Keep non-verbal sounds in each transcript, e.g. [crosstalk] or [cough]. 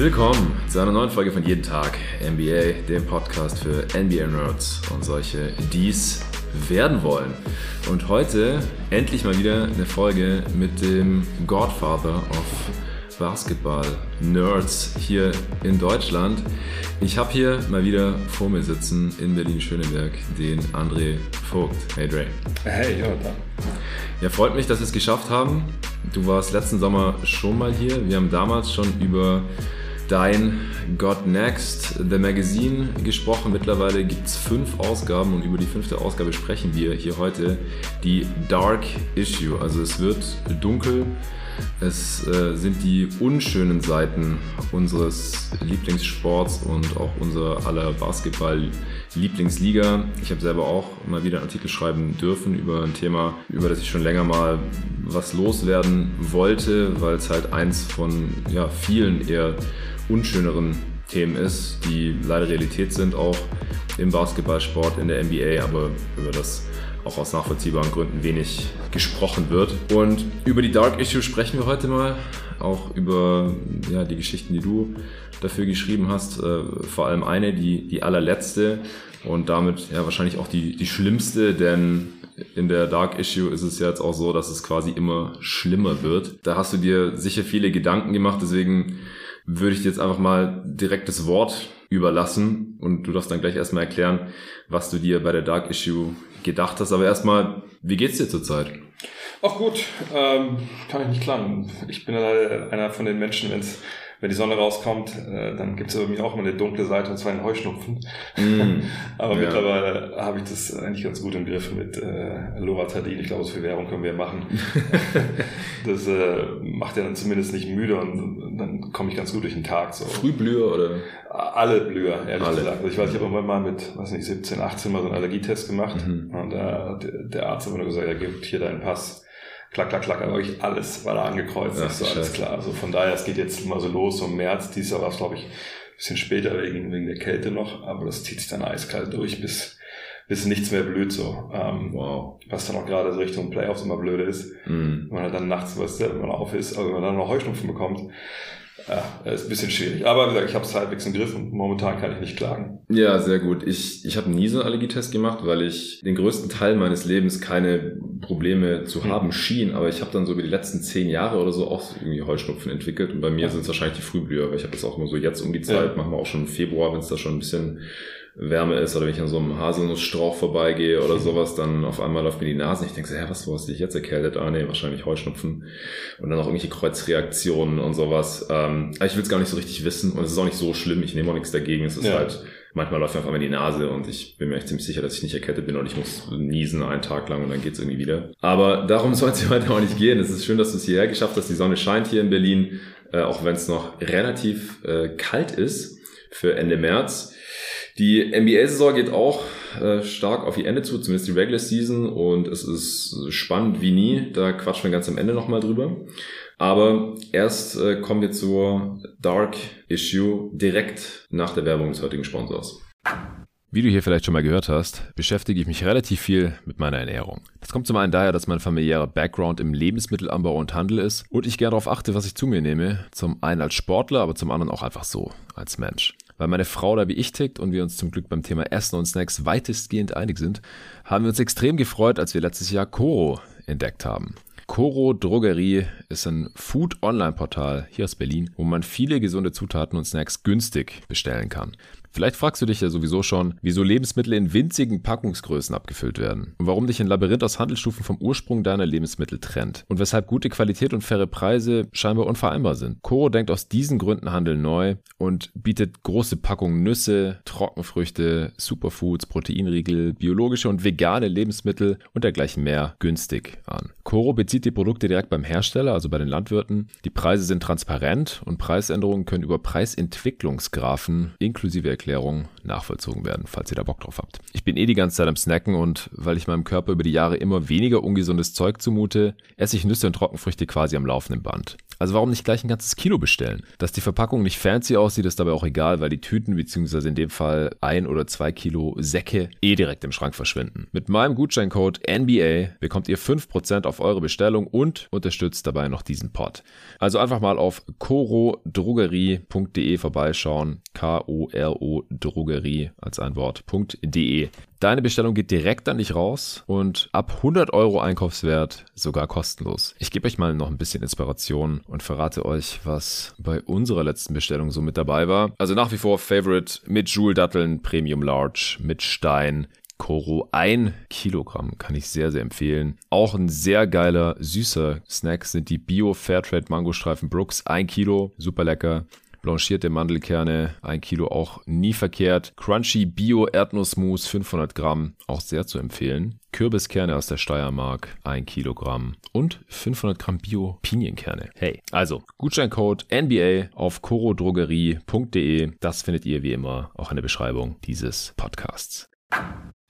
Willkommen zu einer neuen Folge von Jeden Tag NBA, dem Podcast für NBA-Nerds und solche, die es werden wollen. Und heute endlich mal wieder eine Folge mit dem Godfather of Basketball-Nerds hier in Deutschland. Ich habe hier mal wieder vor mir sitzen in Berlin-Schöneberg den André Vogt. Hey Dre. Hey, Jonathan. Ja, freut mich, dass wir es geschafft haben. Du warst letzten Sommer schon mal hier. Wir haben damals schon über dein God Next, The Magazine gesprochen. Mittlerweile gibt es fünf Ausgaben und über die fünfte Ausgabe sprechen wir hier heute. Die Dark Issue. Also es wird dunkel. Es äh, sind die unschönen Seiten unseres Lieblingssports und auch unserer aller Basketball-Lieblingsliga. Ich habe selber auch mal wieder einen Artikel schreiben dürfen über ein Thema, über das ich schon länger mal was loswerden wollte, weil es halt eins von ja, vielen eher unschöneren Themen ist, die leider Realität sind auch im Basketballsport, in der NBA, aber über das auch aus nachvollziehbaren Gründen wenig gesprochen wird. Und über die Dark Issue sprechen wir heute mal, auch über ja, die Geschichten, die du dafür geschrieben hast, äh, vor allem eine, die, die allerletzte und damit ja wahrscheinlich auch die, die schlimmste, denn in der Dark Issue ist es ja jetzt auch so, dass es quasi immer schlimmer wird. Da hast du dir sicher viele Gedanken gemacht, deswegen würde ich dir jetzt einfach mal direkt das Wort überlassen und du darfst dann gleich erstmal erklären, was du dir bei der Dark Issue gedacht hast. Aber erstmal, wie geht's dir zurzeit? Ach gut, ähm, kann ich nicht klagen. Ich bin einer von den Menschen, wenn es wenn die Sonne rauskommt, äh, dann gibt es bei mir auch immer eine dunkle Seite, und zwar einen Heuschnupfen. Mm, [laughs] Aber ja. mittlerweile habe ich das eigentlich ganz gut im Griff mit äh, Loratadin. Ich glaube, so viel Werbung können wir machen. [laughs] das äh, macht ja dann zumindest nicht müde und dann komme ich ganz gut durch den Tag. So. Frühblüher oder? Alle Blüher, ehrlich Alle. gesagt. Also ich weiß, ich habe immer mal mit, weiß nicht, 17, 18 mal so einen Allergietest gemacht mhm. und äh, der Arzt hat mir nur gesagt, er gibt hier deinen Pass klack, klack, klack, aber wirklich alles war da angekreuzt. Ja, ist so alles klar. Also von daher, es geht jetzt mal so los, so im März. Dieses Jahr war es, glaube ich, ein bisschen später wegen, wegen der Kälte noch, aber das zieht sich dann eiskalt durch, bis, bis nichts mehr blüht so. Ähm, wow. Was dann auch gerade so Richtung Playoffs immer blöde ist. Mm. Wenn man halt dann nachts, was wenn man auf ist, aber wenn man dann noch Heuschnupfen bekommt, ja, ist ein bisschen schwierig. Aber wie gesagt, ich habe es halbwegs im Griff und momentan kann ich nicht klagen. Ja, sehr gut. Ich, ich habe nie so einen Allergietest gemacht, weil ich den größten Teil meines Lebens keine Probleme zu hm. haben schien. Aber ich habe dann so über die letzten zehn Jahre oder so auch irgendwie Heuschnupfen entwickelt. Und bei mir ja. sind es wahrscheinlich die Frühblüher, weil ich habe das auch immer so jetzt um die Zeit, ja. machen wir auch schon im Februar, wenn es da schon ein bisschen Wärme ist oder wenn ich an so einem Haselnussstrauch vorbeigehe oder [laughs] sowas, dann auf einmal läuft mir die Nase. Ich denke so, hä, was, wo hast du dich jetzt erkältet? Ah, nee, wahrscheinlich Heuschnupfen. Und dann auch irgendwelche Kreuzreaktionen und sowas. Ähm, ich will es gar nicht so richtig wissen und es ist auch nicht so schlimm. Ich nehme auch nichts dagegen. Es ist ja. halt, manchmal läuft mir auf einmal die Nase und ich bin mir echt ziemlich sicher, dass ich nicht erkältet bin und ich muss niesen einen Tag lang und dann geht's irgendwie wieder. Aber darum [laughs] soll es hier heute auch nicht gehen. Es ist schön, dass du es hierher geschafft hast. Die Sonne scheint hier in Berlin, äh, auch wenn es noch relativ äh, kalt ist für Ende März. Die NBA-Saison geht auch äh, stark auf ihr Ende zu, zumindest die Regular Season. Und es ist spannend wie nie. Da quatschen wir ganz am Ende nochmal drüber. Aber erst äh, kommen wir zur Dark Issue direkt nach der Werbung des heutigen Sponsors. Wie du hier vielleicht schon mal gehört hast, beschäftige ich mich relativ viel mit meiner Ernährung. Das kommt zum einen daher, dass mein familiärer Background im Lebensmittelanbau und Handel ist und ich gerne darauf achte, was ich zu mir nehme. Zum einen als Sportler, aber zum anderen auch einfach so, als Mensch. Weil meine Frau da wie ich tickt und wir uns zum Glück beim Thema Essen und Snacks weitestgehend einig sind, haben wir uns extrem gefreut, als wir letztes Jahr Koro entdeckt haben. Coro Drogerie ist ein Food-Online-Portal hier aus Berlin, wo man viele gesunde Zutaten und Snacks günstig bestellen kann. Vielleicht fragst du dich ja sowieso schon, wieso Lebensmittel in winzigen Packungsgrößen abgefüllt werden und warum dich ein Labyrinth aus Handelsstufen vom Ursprung deiner Lebensmittel trennt und weshalb gute Qualität und faire Preise scheinbar unvereinbar sind. Coro denkt aus diesen Gründen Handel neu und bietet große Packungen Nüsse, Trockenfrüchte, Superfoods, Proteinriegel, biologische und vegane Lebensmittel und dergleichen mehr günstig an. Coro bezieht die Produkte direkt beim Hersteller, also bei den Landwirten. Die Preise sind transparent und Preisänderungen können über Preisentwicklungsgrafen inklusive Steuererklärung nachvollzogen werden, falls ihr da Bock drauf habt. Ich bin eh die ganze Zeit am Snacken und weil ich meinem Körper über die Jahre immer weniger ungesundes Zeug zumute, esse ich Nüsse und Trockenfrüchte quasi am laufenden Band. Also warum nicht gleich ein ganzes Kilo bestellen? Dass die Verpackung nicht fancy aussieht, ist dabei auch egal, weil die Tüten beziehungsweise in dem Fall ein oder zwei Kilo Säcke eh direkt im Schrank verschwinden. Mit meinem Gutscheincode NBA bekommt ihr 5% auf eure Bestellung und unterstützt dabei noch diesen Pod. Also einfach mal auf korodrogerie.de vorbeischauen. K-O-R-O Drogerie als ein Wort.de. Deine Bestellung geht direkt an dich raus und ab 100 Euro Einkaufswert sogar kostenlos. Ich gebe euch mal noch ein bisschen Inspiration und verrate euch, was bei unserer letzten Bestellung so mit dabei war. Also nach wie vor Favorite mit Joule-Datteln, Premium Large, mit Stein, Koro. Ein Kilogramm kann ich sehr, sehr empfehlen. Auch ein sehr geiler, süßer Snack sind die Bio Fairtrade Mangostreifen Brooks. Ein Kilo, super lecker blanchierte Mandelkerne, ein Kilo auch nie verkehrt. Crunchy Bio Erdnussmus 500 Gramm, auch sehr zu empfehlen. Kürbiskerne aus der Steiermark, ein Kilogramm und 500 Gramm Bio Pinienkerne. Hey, also Gutscheincode NBA auf corodrogerie.de. Das findet ihr wie immer auch in der Beschreibung dieses Podcasts.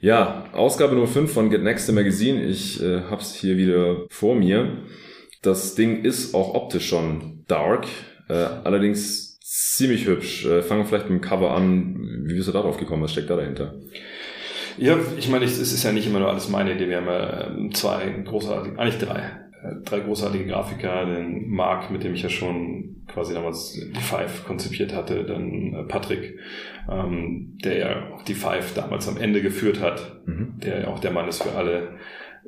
Ja, Ausgabe Nummer 5 von Get Next Magazine. Ich äh, hab's hier wieder vor mir. Das Ding ist auch optisch schon dark. Äh, allerdings ziemlich hübsch. Äh, fangen wir vielleicht mit dem Cover an. Wie bist du darauf gekommen? Was steckt da dahinter? Ja, ich meine, es ist ja nicht immer nur alles meine Idee. Wir haben ja ähm, zwei großartige, eigentlich drei, äh, drei großartige Grafiker. Den Marc, mit dem ich ja schon quasi damals die Five konzipiert hatte, dann äh, Patrick, ähm, der ja auch die Five damals am Ende geführt hat, mhm. der ja auch der Mann ist für alle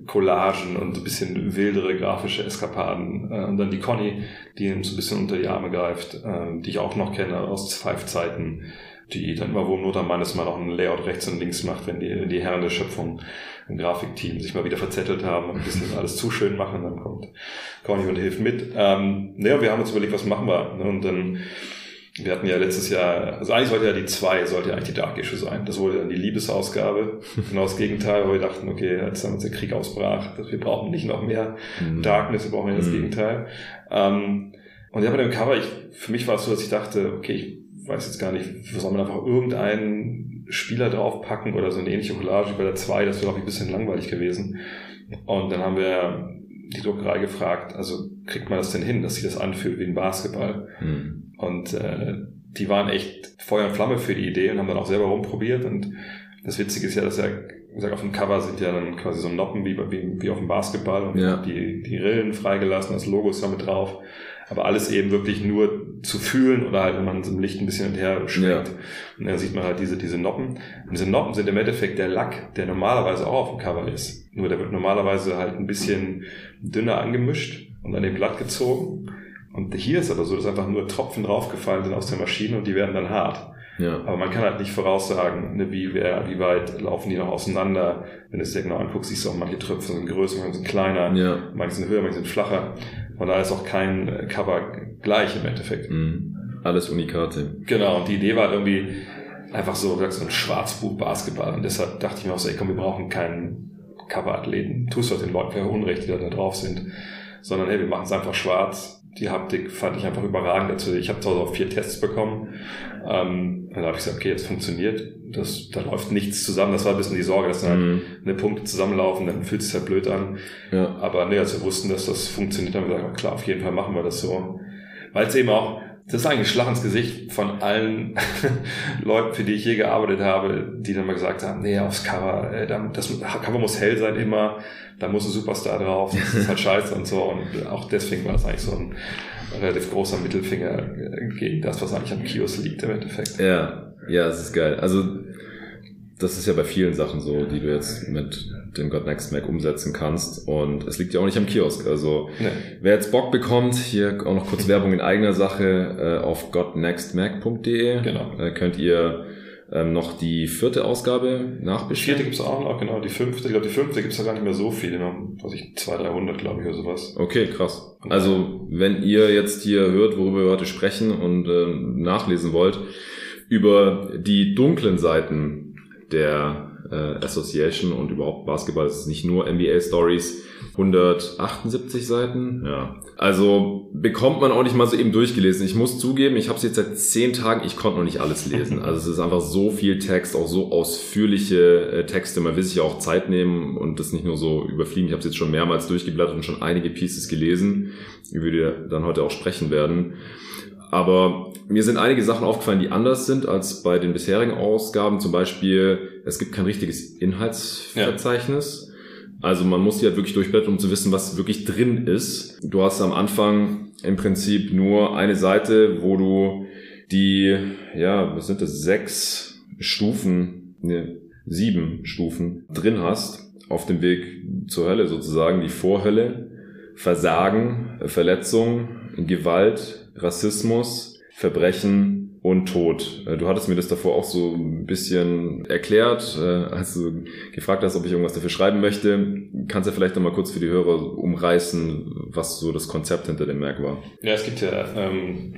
Collagen und ein bisschen wildere grafische Eskapaden. Äh, und dann die Conny, die ihm so ein bisschen unter die Arme greift, äh, die ich auch noch kenne aus Five-Zeiten, die dann immer wo Not am Mann ist, mal noch ein Layout rechts und links macht, wenn die, die Herren der Schöpfung im Grafikteam sich mal wieder verzettelt haben und ein bisschen [laughs] alles zu schön machen, dann kommt Conny und hilft mit. Ähm, naja, wir haben uns überlegt, was machen wir. Ne? Und dann wir hatten ja letztes Jahr, also eigentlich sollte ja die zwei, sollte ja eigentlich die Dark Issue sein. Das wurde dann die Liebesausgabe. [laughs] genau das Gegenteil, weil wir dachten, okay, als dann der Krieg ausbrach, wir brauchen nicht noch mehr mhm. Darkness, wir brauchen ja das mhm. Gegenteil. Ähm, und ja, bei dem Cover, ich, für mich war es so, dass ich dachte, okay, ich weiß jetzt gar nicht, soll man einfach irgendeinen Spieler draufpacken oder so eine ähnliche Collage wie bei der 2, das wäre, glaube ich, ein bisschen langweilig gewesen. Und dann haben wir die Druckerei gefragt, also kriegt man das denn hin, dass sich das anfühlt wie ein Basketball? Mhm. Und äh, die waren echt Feuer und Flamme für die Idee und haben dann auch selber rumprobiert. Und das Witzige ist ja, dass ja, wie gesagt, auf dem Cover sind ja dann quasi so Noppen wie, wie, wie auf dem Basketball und ja. die, die Rillen freigelassen, das Logo ist da mit drauf. Aber alles eben wirklich nur zu fühlen oder halt, wenn man so im Licht ein bisschen hinterher schwenkt. Ja. Und dann sieht man halt diese, diese Noppen. Und diese Noppen sind im Endeffekt der Lack, der normalerweise auch auf dem Cover ist. Nur der wird normalerweise halt ein bisschen dünner angemischt und an dem Blatt gezogen. Und hier ist aber so, dass einfach nur Tropfen draufgefallen sind aus der Maschine und die werden dann hart. Ja. Aber man kann halt nicht voraussagen, ne, wie, wer, wie weit laufen die noch auseinander. Wenn du es dir genau anguckst, siehst du auch, manche Tröpfchen sind größer, manche sind kleiner, ja. manche sind höher, manche sind flacher. Und da ist auch kein Cover gleich im Endeffekt. Mhm. Alles Unikate. Genau, und die Idee war irgendwie einfach so, wie so ein Schwarzbuch Basketball. Und deshalb dachte ich mir auch so, ey komm, wir brauchen keinen Cover-Athleten. Tust doch den Leuten ja Unrecht, die da drauf sind. Sondern hey, wir machen es einfach schwarz die Haptik fand ich einfach überragend. Also ich habe zu Hause auch vier Tests bekommen. Ähm, dann habe ich gesagt, okay, jetzt funktioniert. Das, da läuft nichts zusammen. Das war ein bisschen die Sorge, dass dann mhm. halt eine Punkte zusammenlaufen, dann fühlt es halt blöd an. Ja. Aber nee, als wir wussten, dass das funktioniert, haben wir gesagt, klar, auf jeden Fall machen wir das so. Weil es eben auch, das ist eigentlich Schlag ins Gesicht von allen [laughs] Leuten, für die ich je gearbeitet habe, die dann mal gesagt haben, nee, aufs Cover, äh, das Cover muss hell sein immer, da muss ein Superstar drauf, das ist halt [laughs] scheiße und so. Und auch deswegen war das eigentlich so ein relativ großer Mittelfinger gegen das, was eigentlich am Kiosk liegt im Endeffekt. Ja, ja, es ist geil. Also das ist ja bei vielen Sachen so, die du jetzt mit dem God Next Mac umsetzen kannst. Und es liegt ja auch nicht am Kiosk. Also nee. wer jetzt Bock bekommt, hier auch noch kurz Werbung in eigener Sache äh, auf godnextmac.de genau. äh, könnt ihr ähm, noch die vierte Ausgabe nachbestellen. Die vierte gibt's auch noch, genau. Die fünfte, ich glaube, die fünfte gibt's ja gar nicht mehr so viele. Noch, was ich, 200, 300, glaube ich, oder sowas. Okay, krass. Also, wenn ihr jetzt hier hört, worüber wir heute sprechen und äh, nachlesen wollt, über die dunklen Seiten der äh, Association und überhaupt Basketball ist nicht nur NBA Stories. 178 Seiten, ja. Also bekommt man auch nicht mal so eben durchgelesen. Ich muss zugeben, ich habe es jetzt seit zehn Tagen, ich konnte noch nicht alles lesen. [laughs] Also es ist einfach so viel Text, auch so ausführliche äh, Texte. Man will sich ja auch Zeit nehmen und das nicht nur so überfliegen. Ich habe es jetzt schon mehrmals durchgeblättert und schon einige Pieces gelesen, über die wir dann heute auch sprechen werden. Aber mir sind einige Sachen aufgefallen, die anders sind als bei den bisherigen Ausgaben. Zum Beispiel, es gibt kein richtiges Inhaltsverzeichnis. Ja. Also man muss die halt wirklich durchblättern, um zu wissen, was wirklich drin ist. Du hast am Anfang im Prinzip nur eine Seite, wo du die, ja, was sind das, sechs Stufen, ne, sieben Stufen drin hast, auf dem Weg zur Hölle sozusagen, die Vorhölle, Versagen, Verletzung, Gewalt, Rassismus, Verbrechen, und Tod. Äh, du hattest mir das davor auch so ein bisschen erklärt, äh, als du gefragt hast, ob ich irgendwas dafür schreiben möchte. Kannst du vielleicht nochmal kurz für die Hörer umreißen, was so das Konzept hinter dem Werk war? Ja, es gibt ja ähm,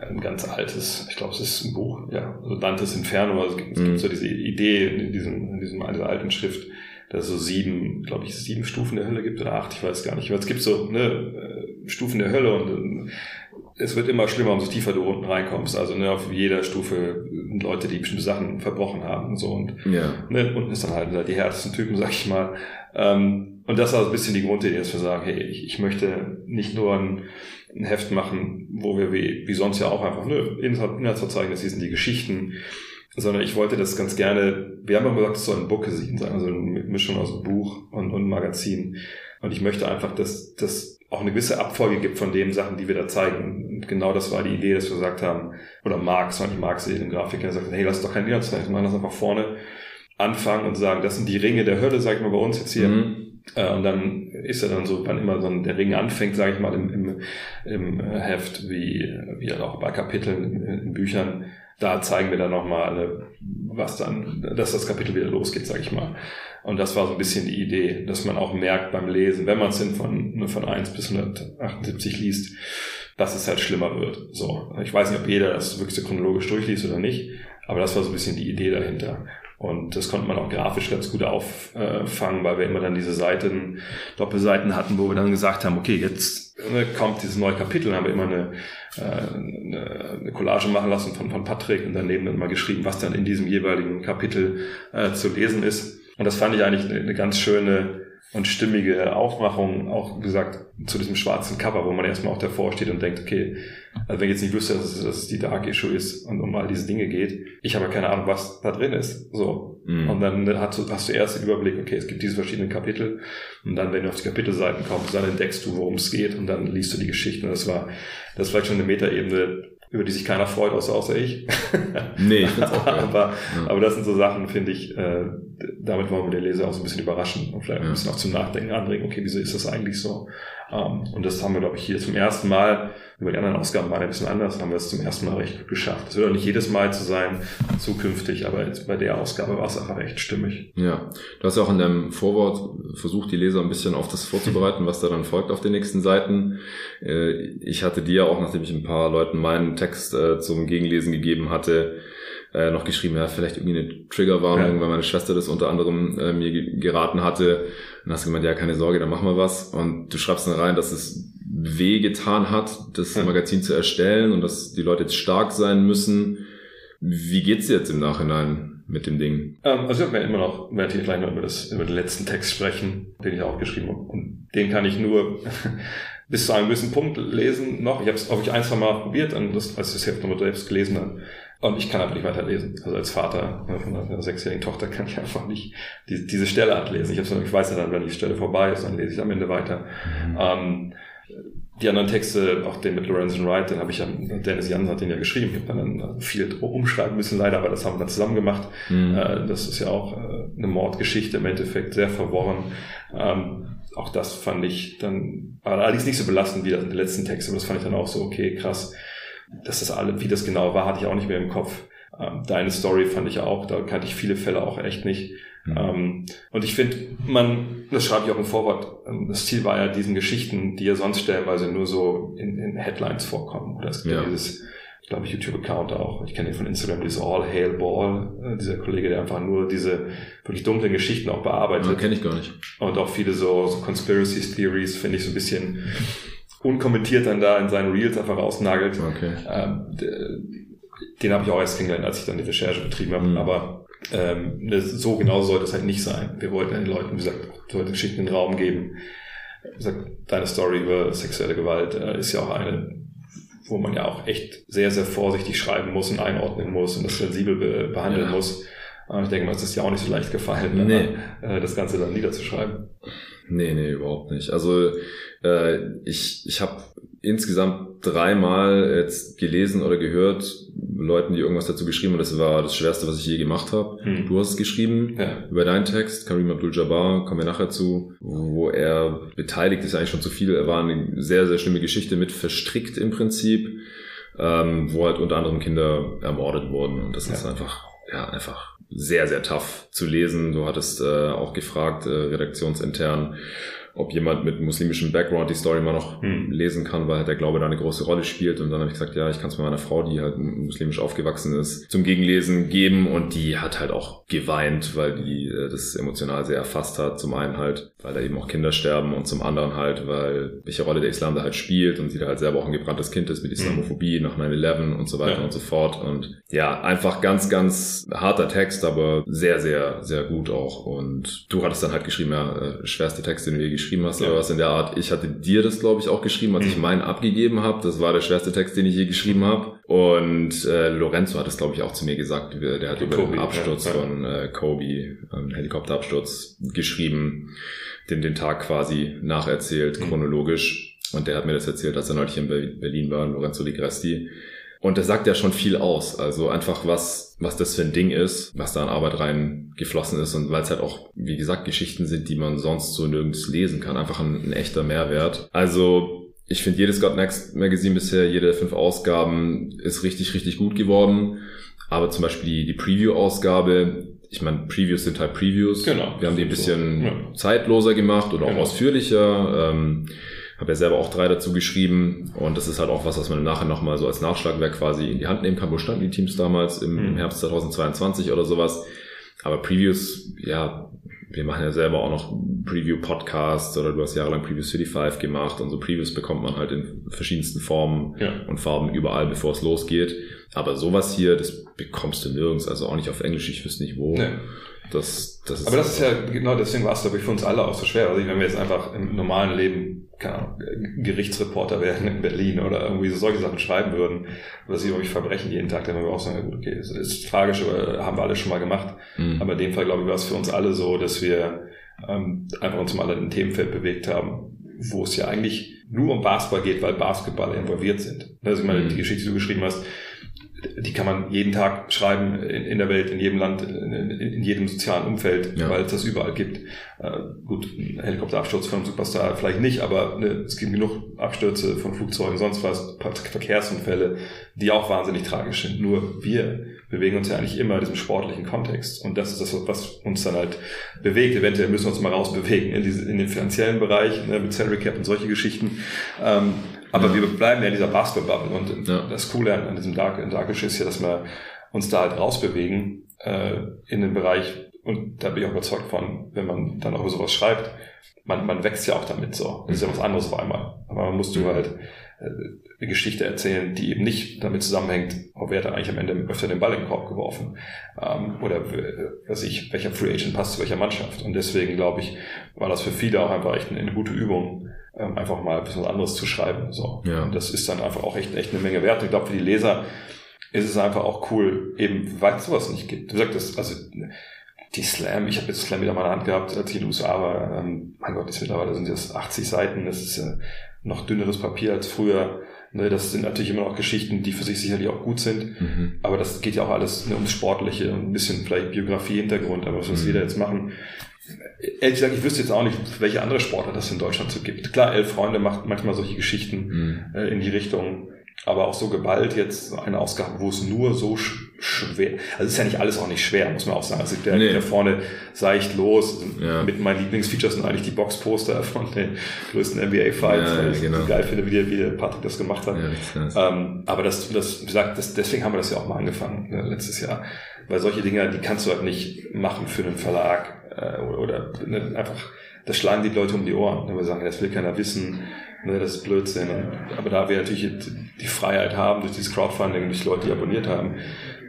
ein ganz altes, ich glaube, es ist ein Buch, ja, also Dantes Inferno, also es gibt, es gibt mhm. so diese Idee in diesem, in diesem in dieser alten Schrift, dass es so sieben, glaube ich, sieben Stufen der Hölle gibt oder acht, ich weiß gar nicht. Aber es gibt so ne, äh, Stufen der Hölle und es wird immer schlimmer, umso tiefer du unten reinkommst. Also ne, auf jeder Stufe Leute, die bestimmte Sachen verbrochen haben und so. Und ja. ne, unten ist dann halt die härtesten Typen, sag ich mal. Ähm, und das war so ein bisschen die Grundidee, dass wir sagen, hey, ich, ich möchte nicht nur ein, ein Heft machen, wo wir wie, wie sonst ja auch einfach, ne, Inhaltsverzeichnis, hier sind die Geschichten, sondern ich wollte das ganz gerne, wir haben immer gesagt, es soll ein Bookazine sein, also eine Mischung aus Buch und, und Magazin. Und ich möchte einfach, dass, dass auch eine gewisse Abfolge gibt von den Sachen, die wir da zeigen. Und genau das war die Idee, dass wir gesagt haben, oder Marx, weil ich Marx den Grafiker, der sagt, hey, lass doch kein Inhaltszeichen, wir machen das einfach vorne anfangen und sagen, das sind die Ringe der Hölle, sag ich mal, bei uns jetzt hier. Mhm. Äh, und dann ist er dann so, wann immer so der Ring anfängt, sage ich mal, im, im, im Heft, wie, wie halt auch bei Kapiteln in, in Büchern, da zeigen wir dann nochmal, was dann, dass das Kapitel wieder losgeht, sag ich mal. Und das war so ein bisschen die Idee, dass man auch merkt beim Lesen, wenn man es von, ne, von 1 bis 178 liest, dass es halt schlimmer wird. So. Ich weiß nicht, ob jeder das wirklich so chronologisch durchliest oder nicht, aber das war so ein bisschen die Idee dahinter. Und das konnte man auch grafisch ganz gut auffangen, weil wir immer dann diese Seiten, Doppelseiten hatten, wo wir dann gesagt haben, okay, jetzt ne, kommt dieses neue Kapitel, haben wir immer eine, äh, eine Collage machen lassen von, von Patrick und daneben dann mal geschrieben, was dann in diesem jeweiligen Kapitel äh, zu lesen ist. Und das fand ich eigentlich eine, eine ganz schöne und stimmige Aufmachung, auch gesagt, zu diesem schwarzen Cover, wo man erstmal auch davor steht und denkt, okay, also wenn ich jetzt nicht wüsste, dass es, dass es die Dark Issue ist und um all diese Dinge geht, ich habe keine Ahnung, was da drin ist. So. Mhm. Und dann hast du, hast du erst den Überblick, okay, es gibt diese verschiedenen Kapitel und dann, wenn du auf die Kapitelseiten kommst, dann entdeckst du, worum es geht und dann liest du die Geschichten. Und das war, das war vielleicht schon eine Metaebene, über die sich keiner freut, außer, außer ich. [laughs] Nee, ich find's auch geil. aber, ja. aber das sind so Sachen, finde ich, äh, damit wollen wir den Leser auch so ein bisschen überraschen und vielleicht ja. ein bisschen auch zum Nachdenken anregen, okay, wieso ist das eigentlich so? Ähm, und das haben wir, glaube ich, hier zum ersten Mal, über die anderen Ausgaben waren ein bisschen anders, haben wir es zum ersten Mal recht gut geschafft. Das wird auch nicht jedes Mal zu sein, zukünftig, aber bei der Ausgabe war es einfach echt stimmig. Ja, du hast ja auch in deinem Vorwort versucht, die Leser ein bisschen auf das vorzubereiten, was da dann folgt auf den nächsten Seiten. Äh, ich hatte dir auch, nachdem ich ein paar Leuten meinen Text äh, zum Gegenlesen gegeben hatte, äh, noch geschrieben, ja, vielleicht irgendwie eine Triggerwarnung, ja. weil meine Schwester das unter anderem äh, mir geraten hatte. Und hast du gemeint, ja, keine Sorge, dann machen wir was. Und du schreibst dann rein, dass es weh getan hat, das ja. Magazin zu erstellen und dass die Leute jetzt stark sein müssen. Wie geht's dir jetzt im Nachhinein mit dem Ding? Ähm, also ich werde immer noch, werde hier gleich noch über, das, über den letzten Text sprechen, den ich auch geschrieben habe. Und den kann ich nur [laughs] bis zu einem gewissen Punkt lesen noch. Ich habe es, glaube ich, ein, zwei Mal probiert, und das, als ich das Heft nochmal selbst gelesen habe. Und ich kann einfach nicht weiterlesen. Also als Vater von einer sechsjährigen Tochter kann ich einfach nicht die, diese Stelle ablesen. Ich, ich weiß ja dann, wenn die Stelle vorbei ist, dann lese ich am Ende weiter. Mhm. Ähm, die anderen Texte, auch den mit Lorenzen Wright, den habe ich ja, Dennis Jans hat den ja geschrieben. Ich habe dann viel umschreiben müssen leider, aber das haben wir dann zusammen gemacht. Mhm. Äh, das ist ja auch äh, eine Mordgeschichte im Endeffekt, sehr verworren. Ähm, auch das fand ich dann, allerdings nicht so belastend wie das in den letzten Texten, aber das fand ich dann auch so, okay, krass dass das alle, wie das genau war, hatte ich auch nicht mehr im Kopf. Ähm, deine Story fand ich auch, da kannte ich viele Fälle auch echt nicht. Mhm. und ich finde, man, das schreibe ich auch im Vorwort, ähm, das Ziel war ja diesen Geschichten, die ja sonst stellenweise nur so in, in Headlines vorkommen. Oder es gibt ja. dieses glaube ich, YouTube-Account auch. Ich kenne ihn von Instagram, dieses All Hail Ball, äh, dieser Kollege, der einfach nur diese wirklich dunklen Geschichten auch bearbeitet. Ja, kenne ich gar nicht. Und auch viele so, so Conspiracy Theories finde ich so ein bisschen unkommentiert dann da in seinen Reels einfach rausnagelt. Okay. Ähm, den habe ich auch erst kennengelernt, als ich dann die Recherche betrieben habe. Mhm. Aber ähm, so genau sollte es halt nicht sein. Wir wollten den Leuten, wie gesagt, sollte Geschichten in den Raum geben. Wie gesagt, deine Story über sexuelle Gewalt äh, ist ja auch eine, wo man ja auch echt sehr, sehr vorsichtig schreiben muss und einordnen muss und das sensibel be behandeln ja. muss. Aber ich denke mal, es ist ja auch nicht so leicht gefallen, nee. äh, das Ganze dann niederzuschreiben. Nee, nee, überhaupt nicht. Also äh, ich, ich habe insgesamt dreimal jetzt gelesen oder gehört, Leuten, die irgendwas dazu geschrieben haben, das war das Schwerste, was ich je gemacht habe. Hm. Du hast es geschrieben ja. über deinen Text, Karim Abdul-Jabbar, kommen wir nachher zu, wo er beteiligt ist eigentlich schon zu viel. Er war eine sehr, sehr schlimme Geschichte mit verstrickt im Prinzip, ähm, wo halt unter anderem Kinder ermordet wurden. Und das ja. ist einfach, ja, einfach sehr, sehr tough zu lesen. Du hattest äh, auch gefragt, äh, redaktionsintern, ob jemand mit muslimischem Background die Story mal noch hm. lesen kann, weil halt der Glaube da eine große Rolle spielt. Und dann habe ich gesagt, ja, ich kann es meiner Frau, die halt muslimisch aufgewachsen ist, zum Gegenlesen geben. Und die hat halt auch geweint, weil die äh, das emotional sehr erfasst hat. Zum einen halt, weil da eben auch Kinder sterben und zum anderen halt, weil welche Rolle der Islam da halt spielt und sie da halt selber auch ein gebranntes Kind ist mit hm. Islamophobie nach 9-11 und so weiter ja. und so fort. Und ja, einfach ganz, ganz harter Text, aber sehr, sehr, sehr gut auch. Und du hattest dann halt geschrieben, ja, äh, schwerste Text, den wir geschrieben hast ja. oder was in der Art. Ich hatte dir das, glaube ich, auch geschrieben, als mhm. ich meinen abgegeben habe. Das war der schwerste Text, den ich je geschrieben habe. Und äh, Lorenzo hat es, glaube ich, auch zu mir gesagt. Der hat über Kobe, den Absturz ja. von äh, Kobe, ähm, Helikopterabsturz, geschrieben, den den Tag quasi nacherzählt, mhm. chronologisch. Und der hat mir das erzählt, als er neulich in Berlin war, Lorenzo Di Gresti. Und das sagt ja schon viel aus. Also einfach was, was das für ein Ding ist, was da an Arbeit reingeflossen ist und weil es halt auch, wie gesagt, Geschichten sind, die man sonst so nirgends lesen kann. Einfach ein, ein echter Mehrwert. Also ich finde jedes God Next Magazine bisher, jede der fünf Ausgaben ist richtig, richtig gut geworden. Aber zum Beispiel die, die Preview-Ausgabe, ich meine, Previews sind halt Previews. Genau. Wir haben die ein bisschen ja. zeitloser gemacht oder auch genau. ausführlicher. Ähm, habe ja selber auch drei dazu geschrieben und das ist halt auch was, was man nachher nochmal so als Nachschlagwerk quasi in die Hand nehmen kann. Wo standen die Teams damals im, im mhm. Herbst 2022 oder sowas? Aber Previews, ja, wir machen ja selber auch noch Preview-Podcasts oder du hast jahrelang Previews für die Five gemacht und so Previews bekommt man halt in verschiedensten Formen ja. und Farben überall, bevor es losgeht. Aber sowas hier, das bekommst du nirgends, also auch nicht auf Englisch, ich wüsste nicht wo. Nee. Das, das ist Aber das ist ja, genau deswegen war es, glaube ich, für uns alle auch so schwer. Also wenn wir jetzt einfach im normalen Leben, keine Ahnung, Gerichtsreporter wären in Berlin oder irgendwie so solche Sachen schreiben würden, oder sie irgendwie Verbrechen jeden Tag, dann würden wir auch sagen, gut, okay, das ist tragisch, aber haben wir alle schon mal gemacht. Mhm. Aber in dem Fall, glaube ich, war es für uns alle so, dass wir ähm, einfach uns mal in ein Themenfeld bewegt haben, wo es ja eigentlich nur um Basketball geht, weil Basketball involviert sind. Also ich meine, mhm. die Geschichte, die du geschrieben hast, die kann man jeden Tag schreiben in, in der Welt, in jedem Land, in, in jedem sozialen Umfeld, ja. weil es das überall gibt. Äh, gut, ein Helikopterabsturz von einem Superstar vielleicht nicht, aber ne, es gibt genug Abstürze von Flugzeugen, sonst was, Verkehrsunfälle, die auch wahnsinnig tragisch sind. Nur wir bewegen uns ja eigentlich immer in diesem sportlichen Kontext. Und das ist das, was uns dann halt bewegt. Eventuell müssen wir uns mal rausbewegen in, diese, in den finanziellen Bereich, ne, mit Salary Cap und solche Geschichten. Ähm, aber ja. wir bleiben ja in dieser Basketball-Bubble. Und ja. das Coole an, diesem Dark, Darkish ist ja, dass wir uns da halt rausbewegen äh, in den Bereich. Und da bin ich auch überzeugt von, wenn man dann auch über sowas schreibt, man, man wächst ja auch damit so. Das ist ja was anderes auf einmal. Aber man musst du halt äh, eine Geschichte erzählen, die eben nicht damit zusammenhängt, ob wer hat eigentlich am Ende öfter den Ball in den Korb geworfen ähm, oder was ich, welcher Free Agent passt zu welcher Mannschaft. Und deswegen glaube ich, war das für viele auch einfach echt eine, eine gute Übung, ähm, einfach mal ein bisschen was anderes zu schreiben. So. Ja. Und das ist dann einfach auch echt, echt eine Menge wert. Ich glaube, für die Leser ist es einfach auch cool, eben weil es sowas nicht gibt. Du sagst, also die Slam, ich habe jetzt Slam wieder mal in der Hand gehabt, als ich in den USA war. Ähm, mein Gott, jetzt mittlerweile sind das 80 Seiten, das ist ja noch dünneres Papier als früher. Ne, das sind natürlich immer noch Geschichten, die für sich sicherlich auch gut sind. Mhm. Aber das geht ja auch alles ne, ums Sportliche und ein bisschen vielleicht Biografie-Hintergrund. Aber was mhm. wir da jetzt machen, ehrlich gesagt, ich wüsste jetzt auch nicht, welche andere Sportler das in Deutschland so gibt. Klar, Elf Freunde macht manchmal solche Geschichten mhm. äh, in die Richtung, aber auch so geballt jetzt eine Ausgabe, wo es nur so schwer. Also ist ja nicht alles auch nicht schwer, muss man auch sagen. Also der, nee. der vorne seicht los. Ja. Mit meinen Lieblingsfeatures sind eigentlich die Boxposter von den größten NBA-Fights, ja, weil ich genau. geil finde, wie der, wie der Patrick das gemacht hat. Ja, ähm, aber das, das, wie gesagt, das, deswegen haben wir das ja auch mal angefangen ne, letztes Jahr. Weil solche Dinge, die kannst du halt nicht machen für einen Verlag äh, oder, ne, einfach, das schlagen die Leute um die Ohren. Wenn wir sagen, das will keiner wissen, ne, das ist Blödsinn. Und, aber da wir natürlich die Freiheit haben durch dieses Crowdfunding, durch Leute, die abonniert haben,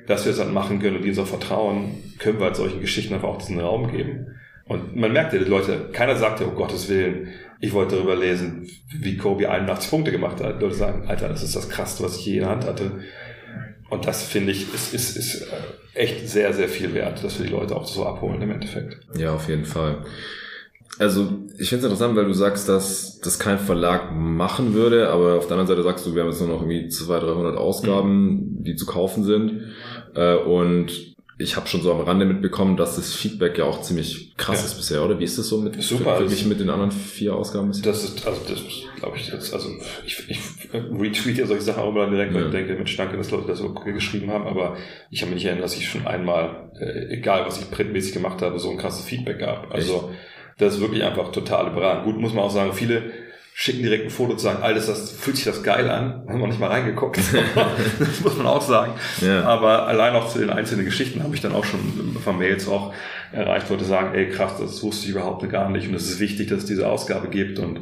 dass wir es dann machen können und die uns auch vertrauen, können wir halt solchen Geschichten einfach auch diesen Raum geben. Und man merkt ja, die Leute, keiner sagt ja, um Gottes Willen, ich wollte darüber lesen, wie Kobe 81 Punkte gemacht hat. Die Leute sagen, Alter, das ist das Krasseste, was ich je in der Hand hatte. Und das finde ich, ist, ist, ist äh, echt sehr, sehr viel wert, dass wir die Leute auch so abholen im Endeffekt. Ja, auf jeden Fall. Also ich finde es interessant, weil du sagst, dass das kein Verlag machen würde, aber auf der anderen Seite sagst du, wir haben jetzt nur noch irgendwie 200, 300 Ausgaben, mhm. die zu kaufen sind. Äh, und ich habe schon so am Rande mitbekommen, dass das Feedback ja auch ziemlich krass ja. ist bisher, oder? Wie ist das so mit Super verglichen mit den anderen vier Ausgaben bisher? Das ist, also das glaube ich jetzt, also ich, ich retweet ja solche Sachen auch immer direkt, weil ich denke, Mensch, danke, dass Leute das so geschrieben haben, aber ich habe mich nicht erinnert, dass ich schon einmal, äh, egal was ich printmäßig gemacht habe, so ein krasses Feedback gab. Also Echt? das ist wirklich einfach total überragend. Gut, muss man auch sagen, viele schicken direkt ein Foto zu sagen, alles, das fühlt sich das geil an. Haben wir nicht mal reingeguckt. [laughs] das muss man auch sagen. Ja. Aber allein auch zu den einzelnen Geschichten habe ich dann auch schon von Mails auch erreicht, Leute sagen, ey krass, das wusste ich überhaupt gar nicht und es ist wichtig, dass es diese Ausgabe gibt und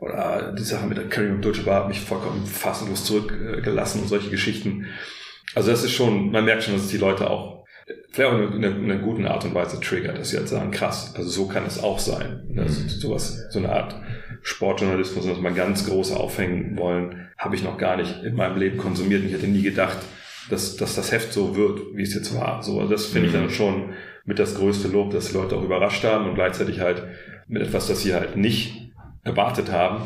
oder die Sache mit der Curry und Deutsche Bar hat mich vollkommen fassungslos zurückgelassen und solche Geschichten. Also das ist schon, man merkt schon, dass es die Leute auch vielleicht auch in einer, in einer guten Art und Weise triggert, dass sie halt sagen, krass, also so kann es auch sein. Also sowas, so eine Art Sportjournalismus, was mal ganz groß aufhängen wollen, habe ich noch gar nicht in meinem Leben konsumiert. Und ich hätte nie gedacht, dass, dass das Heft so wird, wie es jetzt war. So, das finde ich dann mhm. schon mit das größte Lob, dass die Leute auch überrascht haben und gleichzeitig halt mit etwas, das sie halt nicht erwartet haben,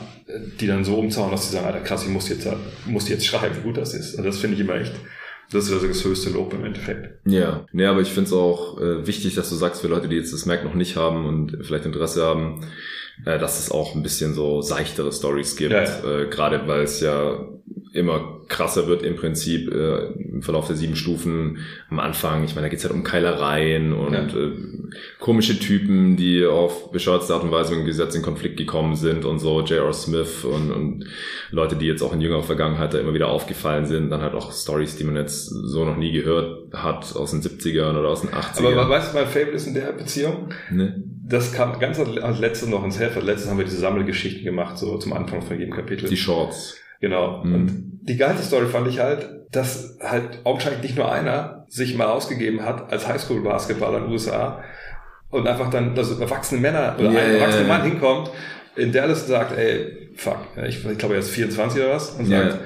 die dann so umzauen, dass sie sagen, Alter, krass, ich muss jetzt, muss jetzt schreiben, wie gut das ist. Also das finde ich immer echt das ist also das höchste Lob im Endeffekt. Ja, nee, aber ich finde es auch äh, wichtig, dass du sagst, für Leute, die jetzt das Merk noch nicht haben und vielleicht Interesse haben, äh, dass es auch ein bisschen so seichtere Stories gibt. Ja, ja. Äh, Gerade weil es ja immer krasser wird im Prinzip äh, im Verlauf der sieben Stufen am Anfang. Ich meine, da geht's halt um Keilereien und ja. äh, komische Typen, die auf bescheuerte Art und Weise mit dem Gesetz in Konflikt gekommen sind und so. J.R. Smith und, und Leute, die jetzt auch in jüngerer Vergangenheit da immer wieder aufgefallen sind. Dann halt auch Stories, die man jetzt so noch nie gehört hat aus den 70ern oder aus den 80ern. Aber weißt du, mein Favorite ist in der Beziehung? Ne? Das kam ganz als letztes noch ins Helfer. Letztes haben wir diese Sammelgeschichten gemacht, so zum Anfang von jedem Kapitel. Die Shorts. Genau. Mhm. Und die geilste Story fand ich halt, dass halt augenscheinlich nicht nur einer sich mal ausgegeben hat als Highschool-Basketballer in den USA und einfach dann, dass erwachsene Männer oder yeah, ein erwachsener Mann hinkommt, in Dallas sagt, ey, fuck, ich, ich glaube, er ist 24 oder was, und sagt, yeah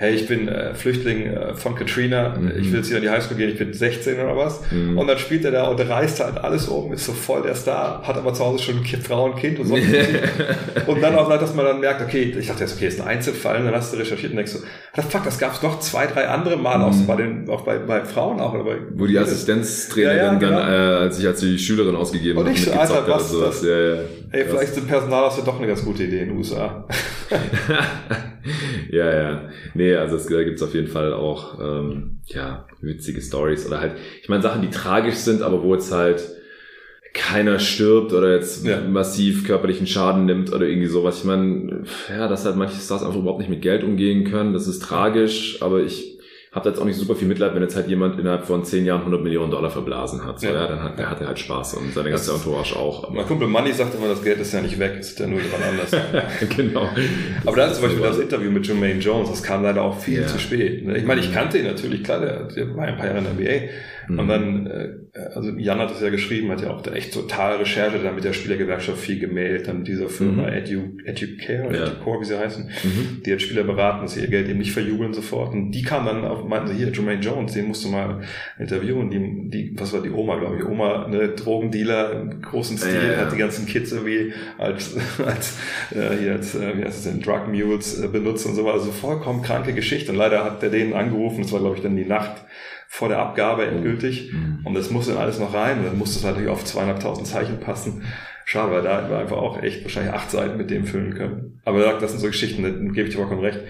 hey, ich bin äh, Flüchtling äh, von Katrina, mhm. ich will jetzt hier in die Highschool gehen, ich bin 16 oder was. Mhm. Und dann spielt er da und reißt halt alles um, ist so voll der Star, hat aber zu Hause schon ein kind, Frau und Kind und so. [laughs] und dann auch, dass man dann merkt, okay, ich dachte jetzt, okay, ist ein Einzelfall, und dann hast du recherchiert und denkst so, fuck, das gab es noch zwei, drei andere Mal, mhm. auch so bei den, auch bei, bei Frauen auch. Oder bei Wo die Assistenztrainerin ja, ja, genau. dann, äh, als sich als die Schülerin ausgegeben und hat, ich so, Alter, was, das, ja, ja. Ey, vielleicht sind Personalausweis doch eine ganz gute Idee in den USA. [laughs] [laughs] [laughs] ja, ja. Nee, also es gibt auf jeden Fall auch ähm, ja, witzige Stories oder halt, ich meine, Sachen, die tragisch sind, aber wo jetzt halt keiner stirbt oder jetzt ja. massiv körperlichen Schaden nimmt oder irgendwie sowas. Ich meine, ja, dass halt manche Stars einfach überhaupt nicht mit Geld umgehen können, das ist tragisch, aber ich habe jetzt auch nicht super viel Mitleid, wenn jetzt halt jemand innerhalb von zehn Jahren 100 Millionen Dollar verblasen hat. So, ja. ja dann hat, der hat er halt Spaß und seine ganze Entourage auch. Aber mein Kumpel Manni sagt immer, das Geld ist ja nicht weg, es ist ja nur jemand anders. [laughs] genau. Aber da ist zum Beispiel das Interview mit Jermaine Jones, das kam leider auch viel ja. zu spät. Ich meine, ich kannte ihn natürlich, klar, der, der war ein paar Jahre in der NBA, Mhm. Und dann, äh, also Jan hat es ja geschrieben, hat ja auch da echt total Recherche dann mit der Spielergewerkschaft viel gemeldet, dann dieser Firma mhm. Edu, Educare, ja. Educore, wie sie heißen, mhm. die hat Spieler beraten, dass sie ihr Geld eben nicht verjubeln sofort. Und die kam dann auf, meinten sie, hier, Jermaine Jones, den musst du mal interviewen. Die, die, was war die Oma, glaube ich? Oma, eine Drogendealer im großen Stil, ja, ja, hat die ganzen Kids irgendwie als, [laughs] als, äh, hier als, äh, wie heißt es denn, Drug Mules äh, benutzt und so weiter. Also vollkommen kranke Geschichte. Und leider hat der denen angerufen, das war, glaube ich, dann die Nacht, vor der Abgabe endgültig. Mhm. Und das muss dann alles noch rein. Und dann muss das natürlich auf zweieinhalbtausend Zeichen passen. Schade, weil da hätten wir einfach auch echt wahrscheinlich acht Seiten mit dem füllen können. Aber das sind so Geschichten, da gebe ich dir vollkommen recht.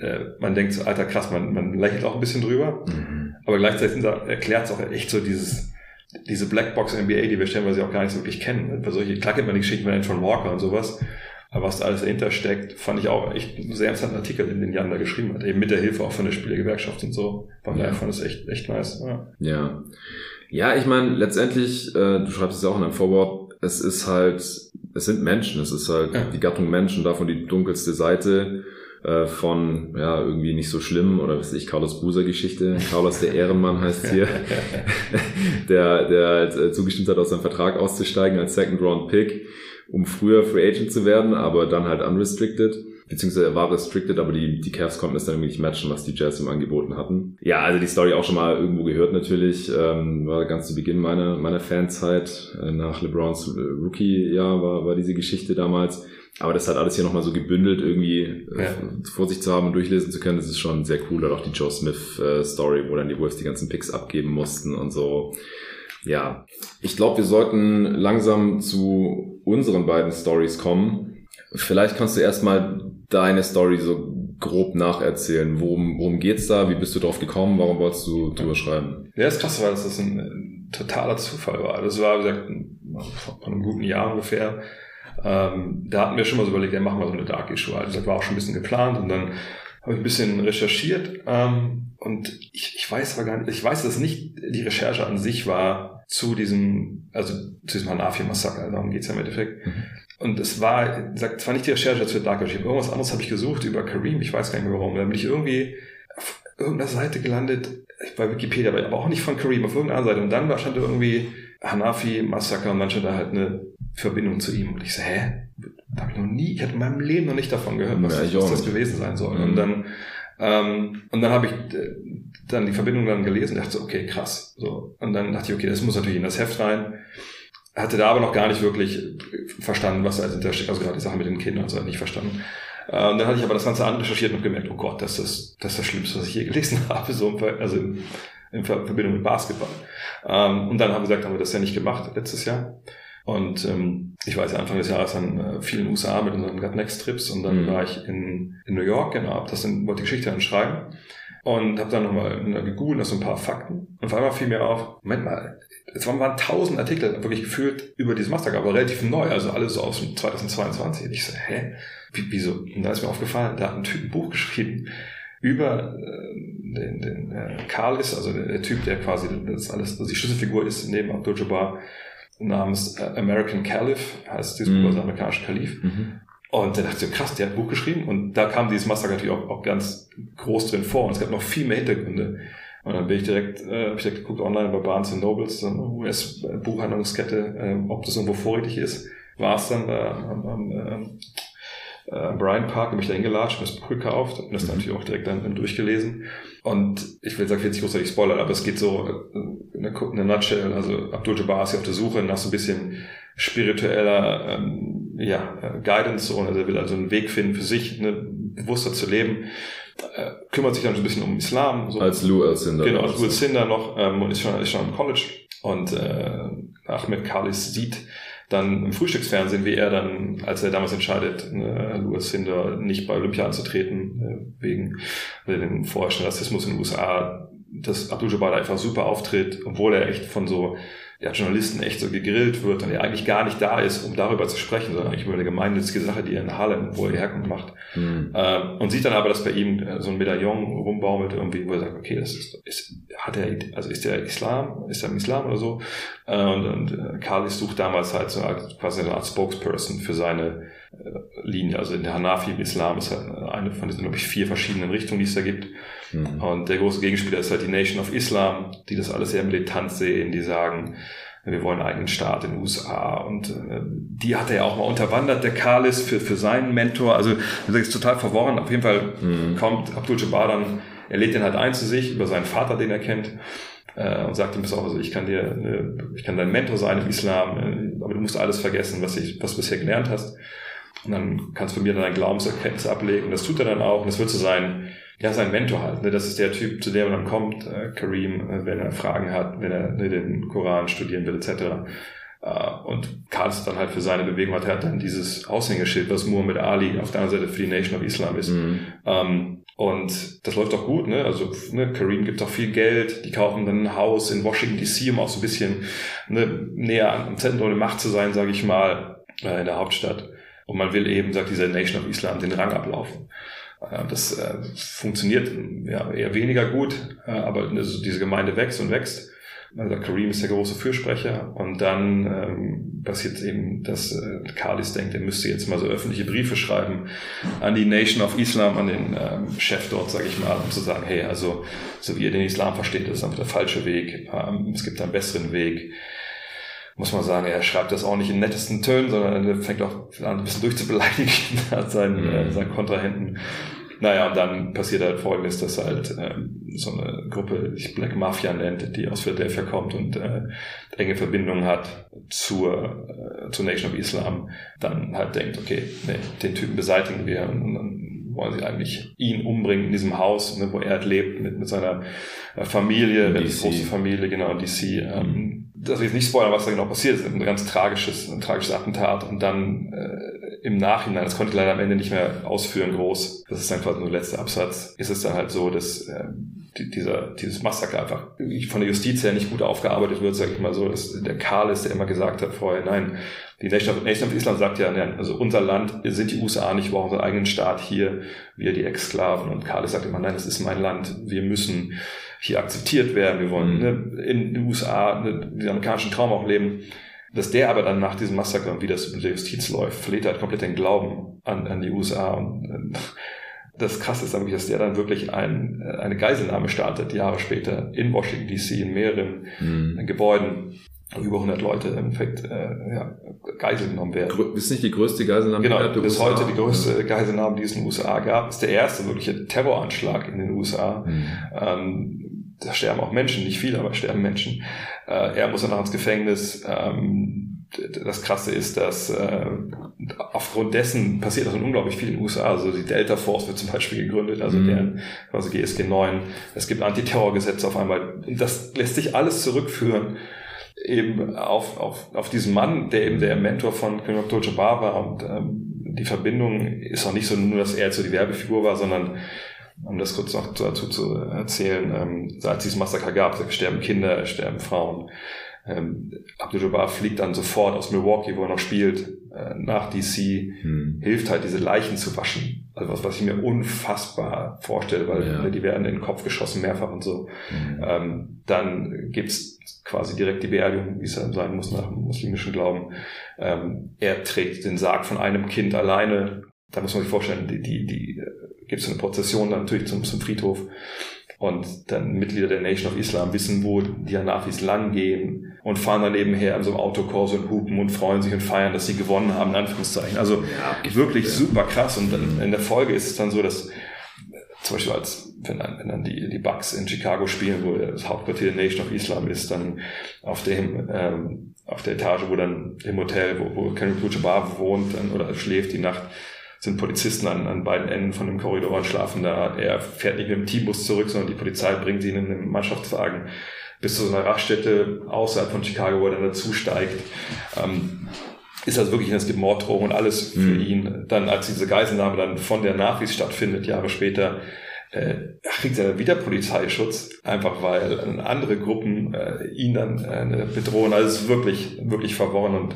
Äh, man denkt so, alter krass, man, man lächelt auch ein bisschen drüber. Mhm. aber gleichzeitig erklärt es auch echt so dieses, diese Blackbox NBA, die wir stellenweise auch gar nicht so wirklich kennen. Bei solche, klar kennt man die Geschichten von John Walker und sowas. Aber was da alles dahinter steckt, fand ich auch echt einen sehr interessanten Artikel, den, den Jan da geschrieben hat. Eben mit der Hilfe auch von der Spielergewerkschaft und so. Von daher fand es echt, echt nice. Ja. ja. Ja, ich meine, letztendlich, äh, du schreibst es ja auch in deinem Vorwort, es ist halt, es sind Menschen, es ist halt ja. die Gattung Menschen, davon die dunkelste Seite äh, von, ja, irgendwie nicht so schlimm, oder was weiß ich, Carlos Buser Geschichte. Carlos der Ehrenmann heißt hier, [laughs] [laughs] der, der halt, äh, zugestimmt hat, aus seinem Vertrag auszusteigen als Second Round Pick, um früher Free Agent zu werden, aber dann halt unrestricted beziehungsweise er war restricted, aber die, die Cavs konnten es dann irgendwie nicht matchen, was die Jazz ihm angeboten hatten. Ja, also die Story auch schon mal irgendwo gehört natürlich, ähm, war ganz zu Beginn meiner, meiner Fanzeit, äh, nach LeBrons Rookie-Jahr war, war diese Geschichte damals. Aber das hat alles hier nochmal so gebündelt irgendwie äh, ja. vor sich zu haben und durchlesen zu können, das ist schon sehr cool. Oder auch die Joe Smith äh, Story, wo dann die Wolves die ganzen Picks abgeben mussten und so. Ja, ich glaube, wir sollten langsam zu unseren beiden Stories kommen. Vielleicht kannst du erstmal deine Story so grob nacherzählen. Worum, worum geht's da? Wie bist du drauf gekommen? Warum wolltest du drüber schreiben? Ja, das krasse war, dass das ein, totaler Zufall war. Das war, wie gesagt, vor einem guten Jahr ungefähr. Ähm, da hatten wir schon mal so überlegt, ja, machen wir so eine Dark Issue. Also das war auch schon ein bisschen geplant und dann habe ich ein bisschen recherchiert ähm, und ich, ich weiß aber gar nicht, ich weiß, dass nicht die Recherche an sich war zu diesem, also zu diesem Hanafi-Massaker, darum geht's ja im Endeffekt, mhm. Und es war, sagt, zwar nicht die Recherche für Dark Ocean, irgendwas anderes habe ich gesucht über Kareem, ich weiß gar nicht mehr warum. Da bin ich irgendwie auf irgendeiner Seite gelandet, bei Wikipedia, aber auch nicht von Kareem, auf irgendeiner Seite. Und dann stand da irgendwie Hanafi Massaker und dann stand da halt eine Verbindung zu ihm. Und ich so, hä? Da habe ich noch nie, ich hatte in meinem Leben noch nicht davon gehört, was, ja, was das gewesen sein soll. Mhm. Und dann ähm, und dann habe ich äh, dann die Verbindung dann gelesen und dachte so, okay, krass. So. Und dann dachte ich, okay, das muss natürlich in das Heft rein hatte da aber noch gar nicht wirklich verstanden, was da dahinter steckt. Also gerade die Sache mit den Kindern und so nicht verstanden. Und dann hatte ich aber das Ganze anrecherchiert und gemerkt, oh Gott, das ist das, ist das Schlimmste, was ich je gelesen [laughs] habe, so also in, in Verbindung mit Basketball. Ähm, und dann haben wir gesagt, haben wir das ja nicht gemacht letztes Jahr. Und ähm, ich war jetzt Anfang des Jahres dann äh, viel in den USA mit unseren Gut Next Trips und dann mhm. war ich in, in New York, genau, hab das dann, wollte die Geschichte dann schreiben und habe dann nochmal gegoogelt, das so ein paar Fakten. Und auf einmal fiel mir auf, Moment mal, es waren tausend Artikel wirklich gefühlt über dieses Mastercard, aber relativ neu, also alles so aus 2022. Und ich so, hä? Wie, wieso? Und da ist mir aufgefallen, da hat ein Typ ein Buch geschrieben über äh, den, den äh, Karl ist, also der, der, Typ, der quasi das alles, also die Schlüsselfigur ist neben Abdul Jabbar namens äh, American Caliph, heißt dieses mhm. Buch, also amerikanischer Kalif. Mhm. Und dann dachte ich so, krass, der hat ein Buch geschrieben und da kam dieses Massaker natürlich auch, auch ganz groß drin vor und es gab noch viel mehr Hintergründe. Und dann bin ich direkt, äh, hab ich direkt geguckt online bei Barnes Nobles, so eine US-Buchhandlungskette, äh, ob das irgendwo vorrätig ist. War es dann äh, am, am äh, äh, Brian Park, habe ich da hingelatscht, das Buch gekauft und das mhm. natürlich auch direkt dann, dann durchgelesen. Und ich will sagen, ich will jetzt nicht großartig spoilern, aber es geht so äh, in einer, in einer Nutshell, also Abdul Jabbar ist ja auf der Suche nach so ein bisschen spiritueller ähm, ja, Guidance also er will also einen Weg finden für sich, ne, bewusster zu leben äh, kümmert sich dann so ein bisschen um Islam. So. Als Lou Alcindor. Genau, als Lou Alcindor noch ähm, und ist schon, ist schon im College. Und äh, Ahmed Kalis sieht dann im Frühstücksfernsehen, wie er dann, als er damals entscheidet, äh, Lou Alcindor nicht bei Olympia anzutreten, äh, wegen äh, dem vorherrschenden Rassismus in den USA, dass Abdul-Jabbar einfach super auftritt, obwohl er echt von so ja, Journalisten echt so gegrillt wird und er eigentlich gar nicht da ist, um darüber zu sprechen, sondern eigentlich über eine gemeinnützige Sache, die er in Harlem, wo er herkommt, macht. Mhm. Ähm, und sieht dann aber, dass bei ihm äh, so ein Medaillon rumbaumelt irgendwie, wo er sagt, okay, das ist, ist hat er, also ist der Islam, ist er im Islam oder so? Äh, und, und äh, Carlis sucht damals halt so als, quasi eine Art Spokesperson für seine Linie. Also in der Hanafi im Islam ist halt eine von diesen, glaube ich, vier verschiedenen Richtungen, die es da gibt. Mhm. Und der große Gegenspieler ist halt die Nation of Islam, die das alles sehr militant sehen, die sagen, wir wollen einen eigenen Staat in den USA. Und äh, die hat er ja auch mal unterwandert, der Kalis, für, für seinen Mentor. Also das ist total verworren. Auf jeden Fall mhm. kommt Abdul Jabbar dann, er lädt den halt ein zu sich über seinen Vater, den er kennt äh, und sagt ihm bis auch, also ich kann dir, äh, ich kann dein Mentor sein im Islam, äh, aber du musst alles vergessen, was ich, was du bisher gelernt hast. Und dann kannst du mir dann dein Glaubenserkenntnis ablegen. Das tut er dann auch. Und das wird so sein, ja, sein Mentor halt. Ne? Das ist der Typ, zu dem er dann kommt, äh, Kareem, äh, wenn er Fragen hat, wenn er ne, den Koran studieren will, etc. Äh, und Karl ist dann halt für seine Bewegung hat, er hat dann dieses Aushängeschild, was Muhammad Ali auf der anderen Seite für die Nation of Islam ist. Mhm. Ähm, Und das läuft auch gut, ne? Also ne, Kareem gibt auch viel Geld, die kaufen dann ein Haus in Washington DC, um auch so ein bisschen ne, näher am Zentrum der Macht zu sein, sage ich mal, äh, in der Hauptstadt. Und man will eben, sagt dieser Nation of Islam, den Rang ablaufen. Äh, das äh, funktioniert eher weniger gut, äh, aber diese Gemeinde wächst und wächst. Also Kareem ist der große Fürsprecher und dann ähm, passiert eben, dass äh, Khalis denkt, er müsste jetzt mal so öffentliche Briefe schreiben an die Nation of Islam, an den ähm, Chef dort, sage ich mal, um zu sagen, hey, also so wie ihr den Islam versteht, das ist einfach der falsche Weg. Ähm, es gibt einen besseren Weg. Muss man sagen, er schreibt das auch nicht in nettesten Tönen, sondern er fängt auch an, ein bisschen durchzubeleidigen, [laughs] hat seinen, äh, mhm. seinen Kontrahenten naja, und dann passiert halt folgendes, dass halt ähm, so eine Gruppe, die sich Black Mafia nennt, die aus Philadelphia kommt und äh, enge Verbindungen hat zur, äh, zur Nation of Islam, dann halt denkt, okay, nee, den Typen beseitigen wir und, und dann wollen sie eigentlich ihn umbringen in diesem Haus, ne, wo er halt lebt mit, mit seiner äh, Familie, eine große Familie, genau, DC. Ähm, will ich nicht spoilern, was da genau passiert ist. Ein ganz tragisches, ein tragisches Attentat und dann äh, im Nachhinein, das konnte ich leider am Ende nicht mehr ausführen, groß. Das ist dann quasi nur der letzte Absatz. Ist es dann halt so, dass äh, dieser, dieses Massaker einfach von der Justiz her nicht gut aufgearbeitet wird, sage ich mal so. Dass der Karl ist, der immer gesagt hat vorher, nein, die Nation of, Nation of Islam sagt ja, nein, also unser Land sind die USA nicht, wir brauchen unseren eigenen Staat hier, wir die Exklaven. Und Karl sagt immer, nein, das ist mein Land, wir müssen hier akzeptiert werden, wir wollen mhm. ne, in den USA ne, den amerikanischen Traum auch leben. Dass der aber dann nach diesem Massaker und wie das mit der Justiz läuft, verliert halt komplett den Glauben an, an die USA. Und äh, das Krasse ist nämlich, dass der dann wirklich ein, äh, eine Geiselnahme startet, Jahre später in Washington DC, in mehreren mhm. Gebäuden über 100 Leute im Endeffekt äh, ja, Geisel genommen werden. Grö ist nicht die größte Geiselnahme genau, der bis USA? heute die größte Geiselnahme, die es in den USA gab. Ist der erste wirkliche Terroranschlag in den USA. Mhm. Ähm, da sterben auch Menschen, nicht viele, aber sterben Menschen. Äh, er muss danach ins Gefängnis. Ähm, das Krasse ist, dass äh, aufgrund dessen passiert das unglaublich viel in den USA. Also die Delta Force wird zum Beispiel gegründet, also mhm. deren quasi GSG 9. Es gibt Antiterrorgesetze auf einmal. Das lässt sich alles zurückführen eben auf, auf, auf diesen Mann, der eben der Mentor von König Abdul-Jabbar war und ähm, die Verbindung ist auch nicht so nur, dass er jetzt so die Werbefigur war, sondern um das kurz noch dazu zu erzählen, ähm, als es Massaker gab, sterben Kinder, sterben Frauen. Ähm, Abdul-Jabbar fliegt dann sofort aus Milwaukee, wo er noch spielt, äh, nach DC, hm. hilft halt diese Leichen zu waschen. Also was, was ich mir unfassbar vorstelle, weil ja. Die werden in den Kopf geschossen mehrfach und so. Hm. Ähm, dann gibt's quasi direkt die Beerdigung, wie es dann sein muss nach dem muslimischen Glauben. Ähm, er trägt den Sarg von einem Kind alleine. Da muss man sich vorstellen, die, die, die äh, gibt es eine Prozession dann natürlich zum, zum Friedhof. Und dann Mitglieder der Nation of Islam wissen, wo die Anafis lang gehen und fahren dann nebenher an so einem Autokurs und hupen und freuen sich und feiern, dass sie gewonnen haben, in Anführungszeichen. Also ja, wirklich super krass. Und dann in der Folge ist es dann so, dass zum Beispiel als, wenn dann, wenn dann die, die Bucks in Chicago spielen, wo das Hauptquartier der Nation of Islam ist, dann auf dem, ähm, auf der Etage, wo dann im Hotel, wo, wo Kenny Bar wohnt dann, oder schläft die Nacht, sind Polizisten an, an beiden Enden von dem Korridor und schlafen da. Er fährt nicht mit dem Teambus zurück, sondern die Polizei bringt ihn in einem Mannschaftswagen bis zu so einer Raststätte außerhalb von Chicago, wo er dann dazu steigt. Ähm, ist also wirklich, es gibt Morddrohungen und alles für mhm. ihn. Dann, als diese Geiselnahme dann von der Nafis stattfindet, Jahre später, äh, kriegt er wieder Polizeischutz, einfach weil andere Gruppen äh, ihn dann äh, bedrohen. Also es ist wirklich, wirklich verworren und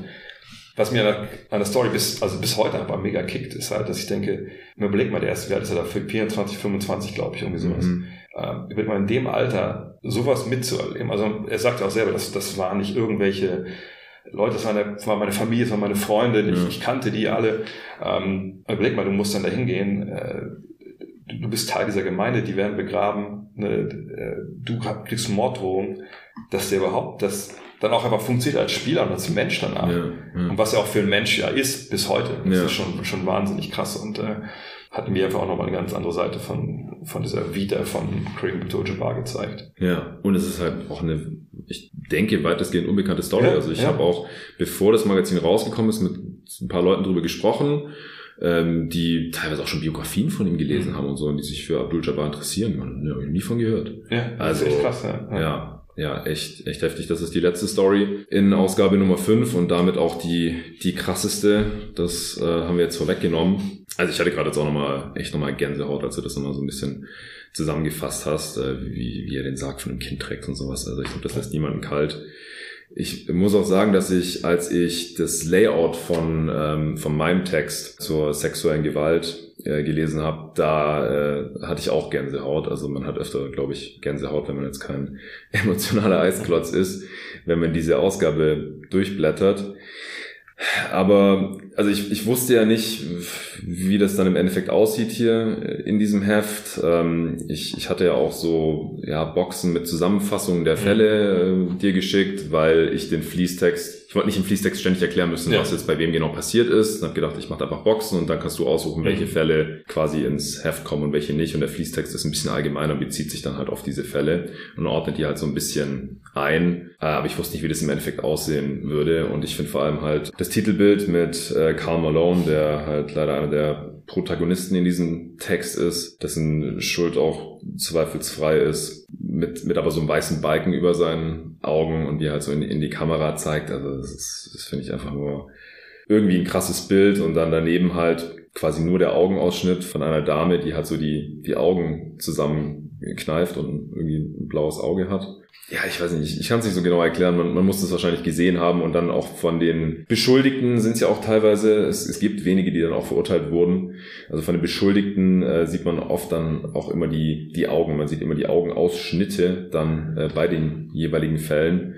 was mir an der Story bis, also bis heute einfach mega kickt, ist halt, dass ich denke, mir überleg mal, der erste Wert ist ja da für 24, 25, glaube ich, irgendwie sowas. Mhm. Ähm, wird man in dem Alter sowas mitzuerleben. Also er sagt ja auch selber, dass das waren nicht irgendwelche Leute, das war, eine, das war meine Familie, das waren meine Freunde, ich, ja. ich kannte die alle. Ähm, überleg mal, du musst dann da hingehen, äh, du bist Teil dieser Gemeinde, die werden begraben, ne, äh, du kriegst Morddrohungen, dass der überhaupt das dann auch einfach funktioniert als Spieler und als Mensch danach. Ja, ja. Und was er auch für ein Mensch ja ist bis heute. Das ja. ist schon, schon wahnsinnig krass und äh, hat mir einfach auch nochmal eine ganz andere Seite von, von dieser Vita von Kareem Abdul-Jabbar gezeigt. Ja, und es ist halt auch eine, ich denke, weitestgehend unbekannte Story. also ich habe auch, bevor das Magazin rausgekommen ist, mit ein paar Leuten drüber gesprochen ähm, die teilweise auch schon Biografien von ihm gelesen mhm. haben und so und die sich für Abdul Jabbar interessieren. Man hat ja, nie von gehört. Ja, also, krass, ja. ja. Ja, echt, echt heftig. Das ist die letzte Story in Ausgabe Nummer 5 und damit auch die, die krasseste. Das äh, haben wir jetzt vorweggenommen. Also ich hatte gerade jetzt auch nochmal, echt nochmal Gänsehaut, als du das nochmal so ein bisschen zusammengefasst hast, äh, wie, wie er den Sarg von einem Kind trägt und sowas. Also ich glaube, das lässt niemanden kalt. Ich muss auch sagen, dass ich, als ich das Layout von, ähm, von meinem Text zur sexuellen Gewalt äh, gelesen habe, da äh, hatte ich auch Gänsehaut. Also man hat öfter, glaube ich, Gänsehaut, wenn man jetzt kein [laughs] emotionaler Eisklotz ist, wenn man diese Ausgabe durchblättert. Aber also ich, ich wusste ja nicht, wie das dann im Endeffekt aussieht hier in diesem Heft. Ähm, ich, ich hatte ja auch so ja, Boxen mit Zusammenfassungen der Fälle äh, dir geschickt, weil ich den Fließtext ich wollte nicht im Fließtext ständig erklären müssen, ja. was jetzt bei wem genau passiert ist. Und habe gedacht, ich mache einfach Boxen und dann kannst du aussuchen, welche mhm. Fälle quasi ins Heft kommen und welche nicht. Und der Fließtext ist ein bisschen allgemeiner und bezieht sich dann halt auf diese Fälle und ordnet die halt so ein bisschen ein. Äh, aber ich wusste nicht, wie das im Endeffekt aussehen würde. Und ich finde vor allem halt das Titelbild mit äh, Carl Malone, der halt leider einer der Protagonisten in diesem Text ist, dessen Schuld auch zweifelsfrei ist, mit, mit aber so einem weißen Balken über seinen Augen und wie halt so in, in die Kamera zeigt. Also das, ist, das finde ich einfach nur irgendwie ein krasses Bild und dann daneben halt quasi nur der Augenausschnitt von einer Dame, die halt so die, die Augen zusammenkneift und irgendwie ein blaues Auge hat ja, ich weiß nicht, ich kann es nicht so genau erklären. Man, man muss das wahrscheinlich gesehen haben und dann auch von den Beschuldigten sind es ja auch teilweise, es, es gibt wenige, die dann auch verurteilt wurden. Also von den Beschuldigten äh, sieht man oft dann auch immer die, die Augen. Man sieht immer die Augenausschnitte dann äh, bei den jeweiligen Fällen.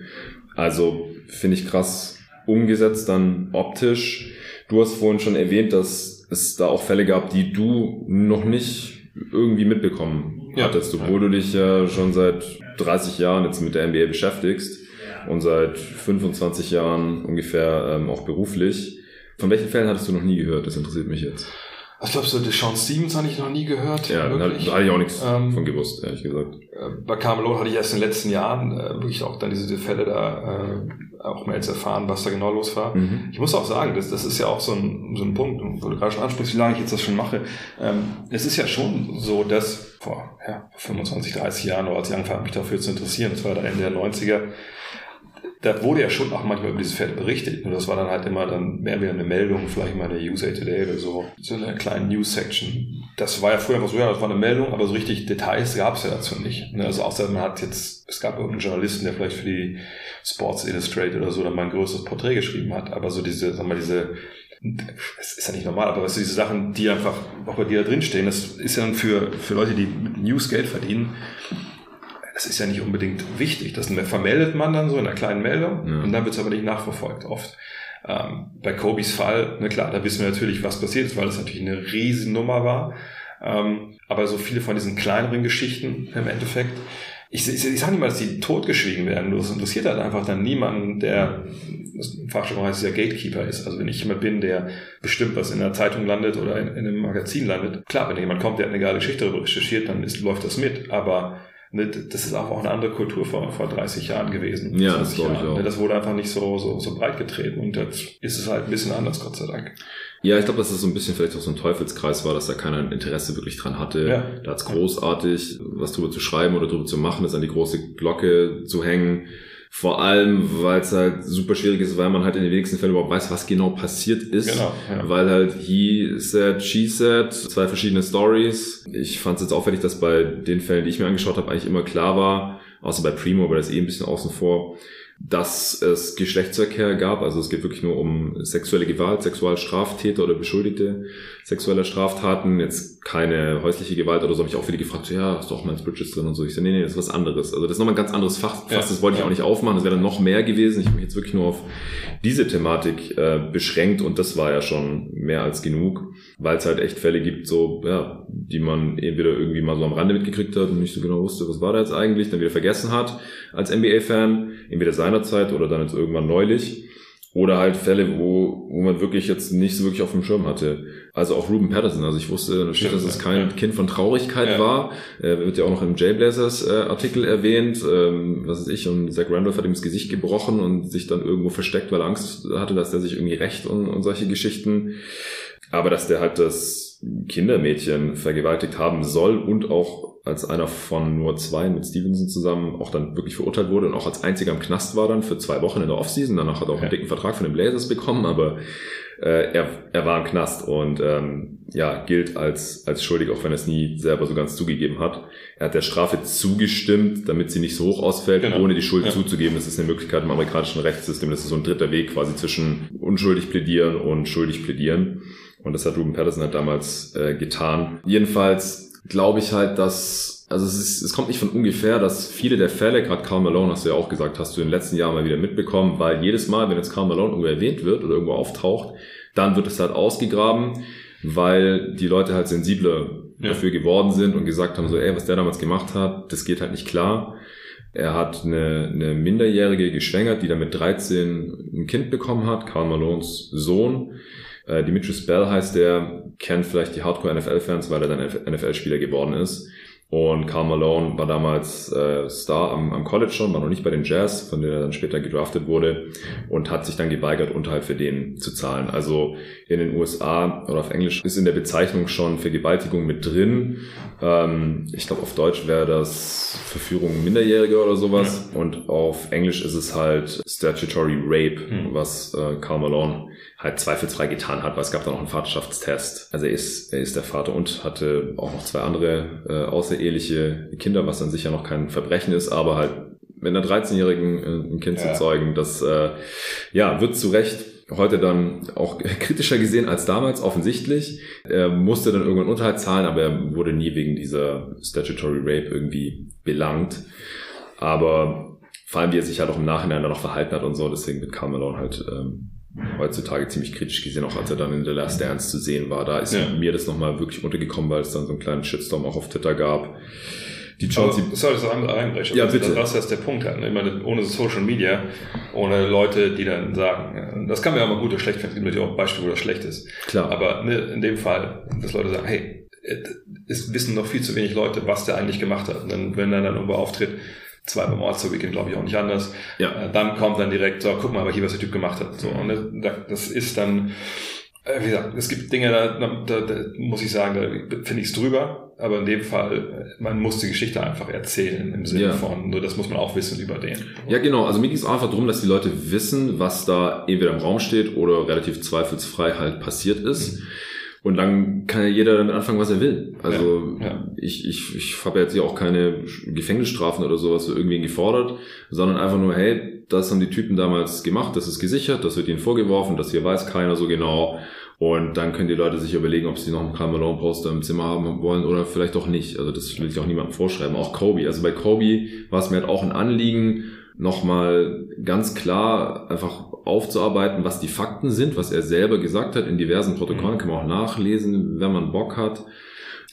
Also finde ich krass umgesetzt dann optisch. Du hast vorhin schon erwähnt, dass es da auch Fälle gab, die du noch nicht irgendwie mitbekommen ja. hattest, obwohl ja. du dich ja schon seit 30 Jahren jetzt mit der NBA beschäftigst und seit 25 Jahren ungefähr ähm, auch beruflich. Von welchen Fällen hattest du noch nie gehört? Das interessiert mich jetzt. Ich glaube, so Sean Stevens hatte ich noch nie gehört. Ja, da hatte ich auch nichts ähm, von gewusst, ehrlich gesagt. Äh, bei Carmelo hatte ich erst in den letzten Jahren äh, wirklich auch dann diese Fälle da äh, auch mal jetzt erfahren, was da genau los war. Mhm. Ich muss auch sagen, das, das ist ja auch so ein, so ein Punkt, wo du gerade schon ansprichst, wie lange ich jetzt das schon mache. Ähm, es ist ja schon so, dass vor ja, 25, 30 Jahren, als ich angefangen habe, mich dafür zu interessieren, das war dann Ende der 90er, da wurde ja schon auch manchmal über diese Pferde berichtet. Und das war dann halt immer dann mehr wie eine Meldung, vielleicht mal eine USA Today oder so, so eine kleine News-Section. Das war ja früher einfach so, ja, das war eine Meldung, aber so richtig Details gab es ja dazu nicht. Ne, also außer man hat jetzt, es gab irgendeinen Journalisten, der vielleicht für die Sports Illustrated oder so dann mal ein größeres Porträt geschrieben hat, aber so diese, sag mal, diese es ist ja nicht normal, aber weißt du, diese Sachen, die einfach auch bei dir da drinstehen, das ist ja dann für, für Leute, die mit News Geld verdienen, das ist ja nicht unbedingt wichtig. Das vermeldet man dann so in einer kleinen Meldung ja. und dann wird es aber nicht nachverfolgt oft. Ähm, bei Kobis Fall, na klar, da wissen wir natürlich, was passiert ist, weil das natürlich eine riesen Nummer war. Ähm, aber so viele von diesen kleineren Geschichten im Endeffekt, ich, ich, ich sage nicht mal, dass die totgeschwiegen werden. Das interessiert halt einfach dann niemanden, der Fachjargon heißt ja Gatekeeper ist. Also wenn ich jemand bin, der bestimmt was in der Zeitung landet oder in, in einem Magazin landet, klar, wenn jemand kommt, der hat eine geile Geschichte darüber recherchiert, dann ist, läuft das mit. Aber das ist auch eine andere Kultur vor, vor 30 Jahren gewesen. Ja, das glaube ich auch. Ne, das wurde einfach nicht so, so, so breit getreten und jetzt ist es halt ein bisschen anders, Gott sei Dank. Ja, ich glaube, dass es so ein bisschen vielleicht auch so ein Teufelskreis war, dass da keiner Interesse wirklich dran hatte. Ja. Da hat's großartig, was drüber zu schreiben oder drüber zu machen, das an die große Glocke zu hängen. Vor allem, weil es halt super schwierig ist, weil man halt in den wenigsten Fällen überhaupt weiß, was genau passiert ist. Genau, ja. Weil halt he said, she said, zwei verschiedene Stories. Ich fand es jetzt auffällig, dass bei den Fällen, die ich mir angeschaut habe, eigentlich immer klar war, außer bei Primo, aber das ist eh ein bisschen außen vor, dass es Geschlechtsverkehr gab. Also es geht wirklich nur um sexuelle Gewalt, Sexualstraftäter oder Beschuldigte sexueller Straftaten. Jetzt keine häusliche Gewalt oder so. Habe ich auch viele gefragt, so, ja, hast du auch Miles Bridges drin und so. Ich so, nee, nee, das ist was anderes. Also das ist nochmal ein ganz anderes Fach. Ja. Das wollte ich auch nicht aufmachen. Das wäre dann noch mehr gewesen. Ich habe mich jetzt wirklich nur auf diese Thematik äh, beschränkt und das war ja schon mehr als genug, weil es halt echt Fälle gibt, so, ja, die man entweder irgendwie mal so am Rande mitgekriegt hat und nicht so genau wusste, was war da jetzt eigentlich, dann wieder vergessen hat als NBA-Fan, entweder seinerzeit oder dann jetzt irgendwann neulich. Oder halt Fälle, wo, wo man wirklich jetzt nicht so wirklich auf dem Schirm hatte. Also auch Ruben Patterson. Also ich wusste natürlich, dass es kein ja. Kind von Traurigkeit ja. war. Er wird ja auch noch im J-Blazers äh, Artikel erwähnt. Ähm, was weiß ich, und Zach Randolph hat ihm das Gesicht gebrochen und sich dann irgendwo versteckt, weil er Angst hatte, dass der sich irgendwie rächt und, und solche Geschichten. Aber dass der halt das Kindermädchen vergewaltigt haben soll und auch als einer von nur zwei mit Stevenson zusammen auch dann wirklich verurteilt wurde und auch als einziger im Knast war dann für zwei Wochen in der Offseason. Danach hat er auch einen dicken Vertrag von den Blazers bekommen, aber äh, er, er war im Knast und ähm, ja, gilt als, als schuldig, auch wenn er es nie selber so ganz zugegeben hat. Er hat der Strafe zugestimmt, damit sie nicht so hoch ausfällt, genau. ohne die Schuld ja. zuzugeben. Das ist eine Möglichkeit im amerikanischen Rechtssystem. Das ist so ein dritter Weg quasi zwischen unschuldig plädieren und schuldig plädieren. Und das hat Ruben Patterson halt damals äh, getan. Jedenfalls glaube ich halt, dass, also es, ist, es kommt nicht von ungefähr, dass viele der Fälle, gerade Carl Malone, hast du ja auch gesagt, hast du in den letzten Jahren mal wieder mitbekommen, weil jedes Mal, wenn jetzt Carl Malone irgendwo erwähnt wird oder irgendwo auftaucht, dann wird es halt ausgegraben, weil die Leute halt sensibler ja. dafür geworden sind und gesagt haben, so, ey, was der damals gemacht hat, das geht halt nicht klar. Er hat eine, eine Minderjährige geschwängert, die dann mit 13 ein Kind bekommen hat, Karl Malones Sohn. Äh, Dimitris Bell heißt der, kennt vielleicht die Hardcore-NFL-Fans, weil er dann NFL-Spieler geworden ist. Und Karl Malone war damals äh, Star am, am College schon, war noch nicht bei den Jazz, von denen er dann später gedraftet wurde und hat sich dann geweigert, Unterhalt für den zu zahlen. Also in den USA oder auf Englisch ist in der Bezeichnung schon Vergewaltigung mit drin. Ähm, ich glaube, auf Deutsch wäre das Verführung Minderjähriger oder sowas. Ja. Und auf Englisch ist es halt Statutory Rape, mhm. was äh, Karl Malone halt zweifelsfrei getan hat, weil es gab da noch einen Vaterschaftstest. Also er ist, er ist der Vater und hatte auch noch zwei andere äh, außereheliche Kinder, was dann sicher noch kein Verbrechen ist, aber halt mit einer 13-Jährigen äh, ein Kind ja. zu zeugen, das äh, ja wird zu Recht heute dann auch [laughs] kritischer gesehen als damals, offensichtlich. Er musste dann irgendwann Unterhalt zahlen, aber er wurde nie wegen dieser Statutory Rape irgendwie belangt. Aber vor allem, wie er sich halt auch im Nachhinein dann noch verhalten hat und so, deswegen wird Carmelon halt ähm, heutzutage ziemlich kritisch gesehen, auch als er dann in The Last Dance zu sehen war. Da ist ja. mir das nochmal wirklich untergekommen, weil es dann so einen kleinen Shitstorm auch auf Twitter gab. Die Chelsea. Aber, sorry, das andere einbrechen. Ja, bitte. Das, ist der Punkt halt. Ich meine, ohne Social Media, ohne Leute, die dann sagen, das kann man ja mal gut oder schlecht finden. Es gibt natürlich auch Beispiele, wo das schlecht ist. Klar. Aber ne, in dem Fall, dass Leute sagen, hey, es wissen noch viel zu wenig Leute, was der eigentlich gemacht hat. Und dann, wenn er dann irgendwo auftritt, zwei beim All-Star Weekend, glaube ich, auch nicht anders. Ja. Äh, dann kommt dann direkt, so, guck mal, aber hier, was der Typ gemacht hat. So, und das ist dann, äh, wie gesagt, es gibt Dinge, da, da, da muss ich sagen, da finde ich es drüber. Aber in dem Fall, man muss die Geschichte einfach erzählen im Sinne ja. von, nur das muss man auch wissen über den. Ja, genau. Also mir ging es einfach darum, dass die Leute wissen, was da entweder im Raum steht oder relativ zweifelsfrei halt passiert ist. Mhm. Und dann kann ja jeder damit anfangen, was er will. Also ja, ja. ich, ich, ich habe jetzt hier auch keine Gefängnisstrafen oder sowas für irgendwen gefordert, sondern einfach nur, hey, das haben die Typen damals gemacht, das ist gesichert, das wird ihnen vorgeworfen, das hier weiß keiner so genau. Und dann können die Leute sich überlegen, ob sie noch einen Malone Poster im Zimmer haben wollen oder vielleicht auch nicht. Also das will ich auch niemandem vorschreiben. Auch Kobe. Also bei Kobe war es mir halt auch ein Anliegen, nochmal ganz klar einfach aufzuarbeiten, was die Fakten sind, was er selber gesagt hat in diversen Protokollen, mhm. kann man auch nachlesen, wenn man Bock hat.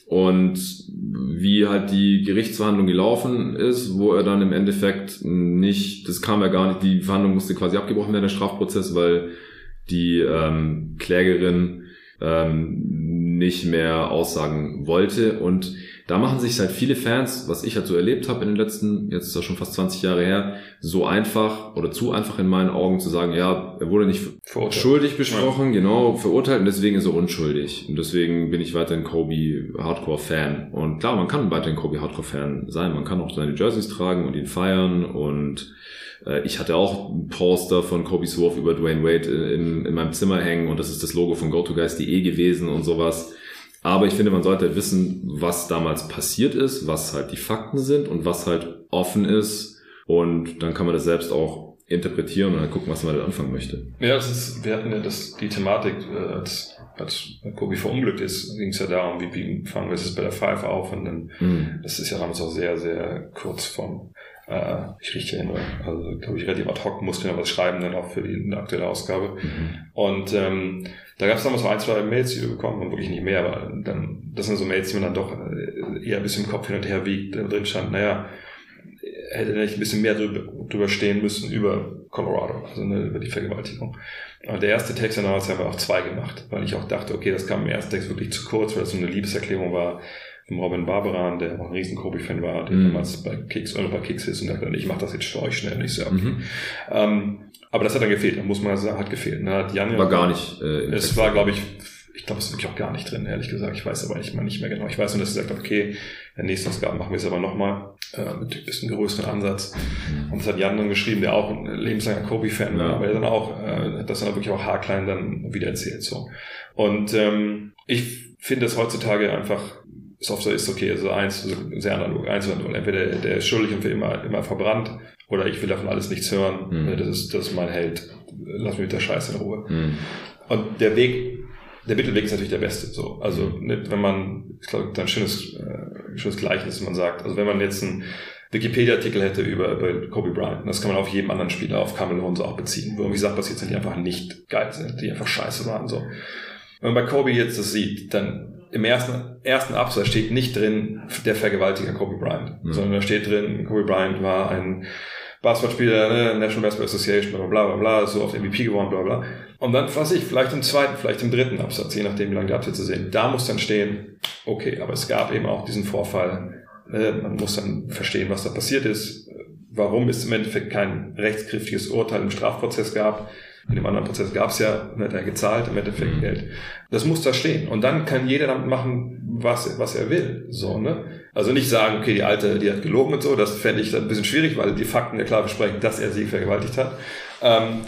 Und wie halt die Gerichtsverhandlung gelaufen ist, wo er dann im Endeffekt nicht, das kam ja gar nicht, die Verhandlung musste quasi abgebrochen werden, der Strafprozess, weil die ähm, Klägerin ähm, nicht mehr aussagen wollte. Und da machen sich halt viele Fans, was ich halt so erlebt habe in den letzten, jetzt ist das schon fast 20 Jahre her, so einfach oder zu einfach in meinen Augen zu sagen, ja, er wurde nicht schuldig besprochen, ja. genau, verurteilt und deswegen ist er unschuldig. Und deswegen bin ich weiterhin Kobe Hardcore-Fan. Und klar, man kann weiterhin Kobe Hardcore-Fan sein, man kann auch seine Jerseys tragen und ihn feiern und äh, ich hatte auch ein Poster von Kobe's Wurf über Dwayne Wade in, in meinem Zimmer hängen und das ist das Logo von GoToGuys.de gewesen und sowas. Aber ich finde, man sollte wissen, was damals passiert ist, was halt die Fakten sind und was halt offen ist. Und dann kann man das selbst auch interpretieren und dann gucken, was man damit anfangen möchte. Ja, das ist, wir hatten ja das, die Thematik, äh, als, als Kobe verunglückt ist, ging es ja darum, wie, wie fangen wir es bei der Five auf und dann, mhm. das ist ja damals auch sehr, sehr kurz vom, äh, ich rieche hin, also glaube ich relativ ad hoc, musste ja was schreiben dann auch für die aktuelle Ausgabe. Mhm. Und ähm, da gab es damals so ein, zwei Mails, die wir bekommen haben, wirklich nicht mehr, aber dann, das sind so Mails, die man dann doch äh, eher ein bisschen im Kopf hin und her wiegt. Da drin stand, naja, hätte nicht ein bisschen mehr drüber, drüber stehen müssen über Colorado, also ne, über die Vergewaltigung. Aber der erste Text damals haben wir auch zwei gemacht, weil ich auch dachte, okay, das kam im ersten Text wirklich zu kurz, weil das so eine Liebeserklärung war Robin Barbaran, der auch ein riesen Kobe-Fan war, der mhm. damals bei Kicks oder bei Kicks ist und dachte, ich mache das jetzt für euch schnell. nicht so, okay. Mhm. Ähm, aber das hat dann gefehlt, da muss man sagen, hat gefehlt. Ne? Hat Jan war gar nicht. Äh, es Text war, glaube ich, ich glaube, es ist wirklich auch gar nicht drin, ehrlich gesagt. Ich weiß aber nicht mal nicht mehr genau. Ich weiß nur, dass er gesagt hat, okay, der nächsten Ausgabe machen wir es aber nochmal äh, mit ein bisschen größeren Ansatz. Und das hat Jan dann geschrieben, der auch ein lebenslanger Kobe-Fan war, aber der dann auch, äh, das dann wirklich auch haarklein dann wieder erzählt. So. Und ähm, ich finde es heutzutage einfach Software ist okay, also eins, sehr analog, eins oder null. Entweder der ist schuldig und wird immer, immer verbrannt, oder ich will davon alles nichts hören. Mhm. Das ist, das ist mein Held. Lass mich mit der Scheiße in Ruhe. Mhm. Und der Weg, der Mittelweg ist natürlich der beste, so. Also, nicht, wenn man, ich glaube, ein schönes, äh, schönes Gleichnis, man sagt, also wenn man jetzt einen Wikipedia-Artikel hätte über, über Kobe Bryant, das kann man auf jedem anderen Spieler, auf Carmelo und so auch beziehen, wo irgendwie Sachen passiert sind, die einfach nicht geil sind, die einfach scheiße waren, so. Wenn man bei Kobe jetzt das sieht, dann im ersten, ersten Absatz steht nicht drin der Vergewaltiger Kobe Bryant, mhm. sondern da steht drin, Kobe Bryant war ein Basketballspieler, ne, National Basketball Association, bla bla bla bla, so auf MVP gewonnen, bla bla. Und dann, was ich, vielleicht im zweiten, vielleicht im dritten Absatz, je nachdem, wie lange die Absätze sehen, da muss dann stehen, okay, aber es gab eben auch diesen Vorfall, ne, man muss dann verstehen, was da passiert ist, warum es im Endeffekt kein rechtskräftiges Urteil im Strafprozess gab, in dem anderen Prozess gab es ja, hat er gezahlt, im Endeffekt mhm. Geld. Das muss da stehen. Und dann kann jeder damit machen, was, was er will. So, ne? Also nicht sagen, okay, die Alte, die hat gelogen und so, das fände ich ein bisschen schwierig, weil die Fakten ja klar besprechen, dass er sie vergewaltigt hat. Ähm,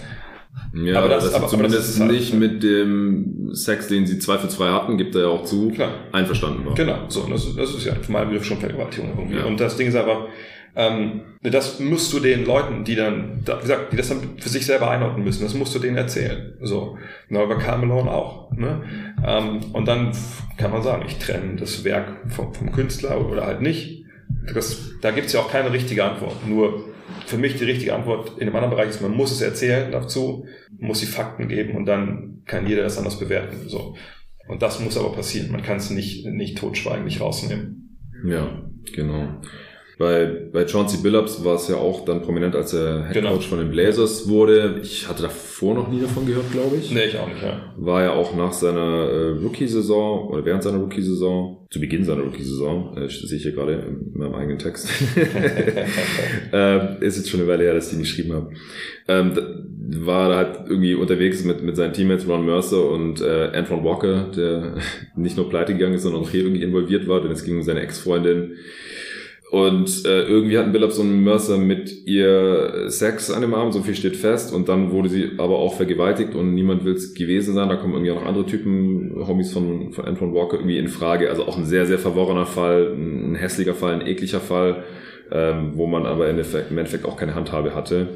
ja, aber das, das aber, zumindest aber das nicht halt, mit dem Sex, den sie zwei für zwei hatten, gibt er ja auch zu, klar. einverstanden war. Genau, so, das, das ist ja mal wieder schon Vergewaltigung irgendwie. Ja. Und das Ding ist aber, ähm, das musst du den Leuten, die dann, wie gesagt, die das dann für sich selber einordnen müssen, das musst du denen erzählen. So. Na, bei Carl Malone auch. Ne? Ähm, und dann kann man sagen, ich trenne das Werk vom, vom Künstler oder halt nicht. Das, da gibt's ja auch keine richtige Antwort. Nur für mich die richtige Antwort in dem anderen Bereich ist, man muss es erzählen dazu, muss die Fakten geben und dann kann jeder das anders bewerten. So. Und das muss aber passieren. Man kann es nicht, nicht totschweigen, nicht rausnehmen. Ja, genau. Bei, bei Chauncey Billups war es ja auch dann prominent, als er Head genau. Coach von den Blazers wurde. Ich hatte davor noch nie davon gehört, glaube ich. Nee, ich auch nicht, ja. War ja auch nach seiner äh, Rookie-Saison oder während seiner Rookie-Saison, zu Beginn seiner Rookie-Saison, äh, sehe ich hier gerade in meinem eigenen Text. [laughs] äh, ist jetzt schon eine Weile her, dass ich ihn geschrieben habe. Ähm, war da halt irgendwie unterwegs mit, mit seinen Teammates Ron Mercer und äh, Antoine Walker, der [laughs] nicht nur pleite gegangen ist, sondern auch hier irgendwie involviert war, denn es ging um seine Ex-Freundin und äh, irgendwie hatten Billups und Mercer mit ihr Sex an dem Abend, so viel steht fest. Und dann wurde sie aber auch vergewaltigt und niemand will es gewesen sein. Da kommen irgendwie auch noch andere Typen, Homies von, von Antoine Walker irgendwie in Frage. Also auch ein sehr, sehr verworrener Fall, ein hässlicher Fall, ein ekliger Fall, ähm, wo man aber im Endeffekt, im Endeffekt auch keine Handhabe hatte.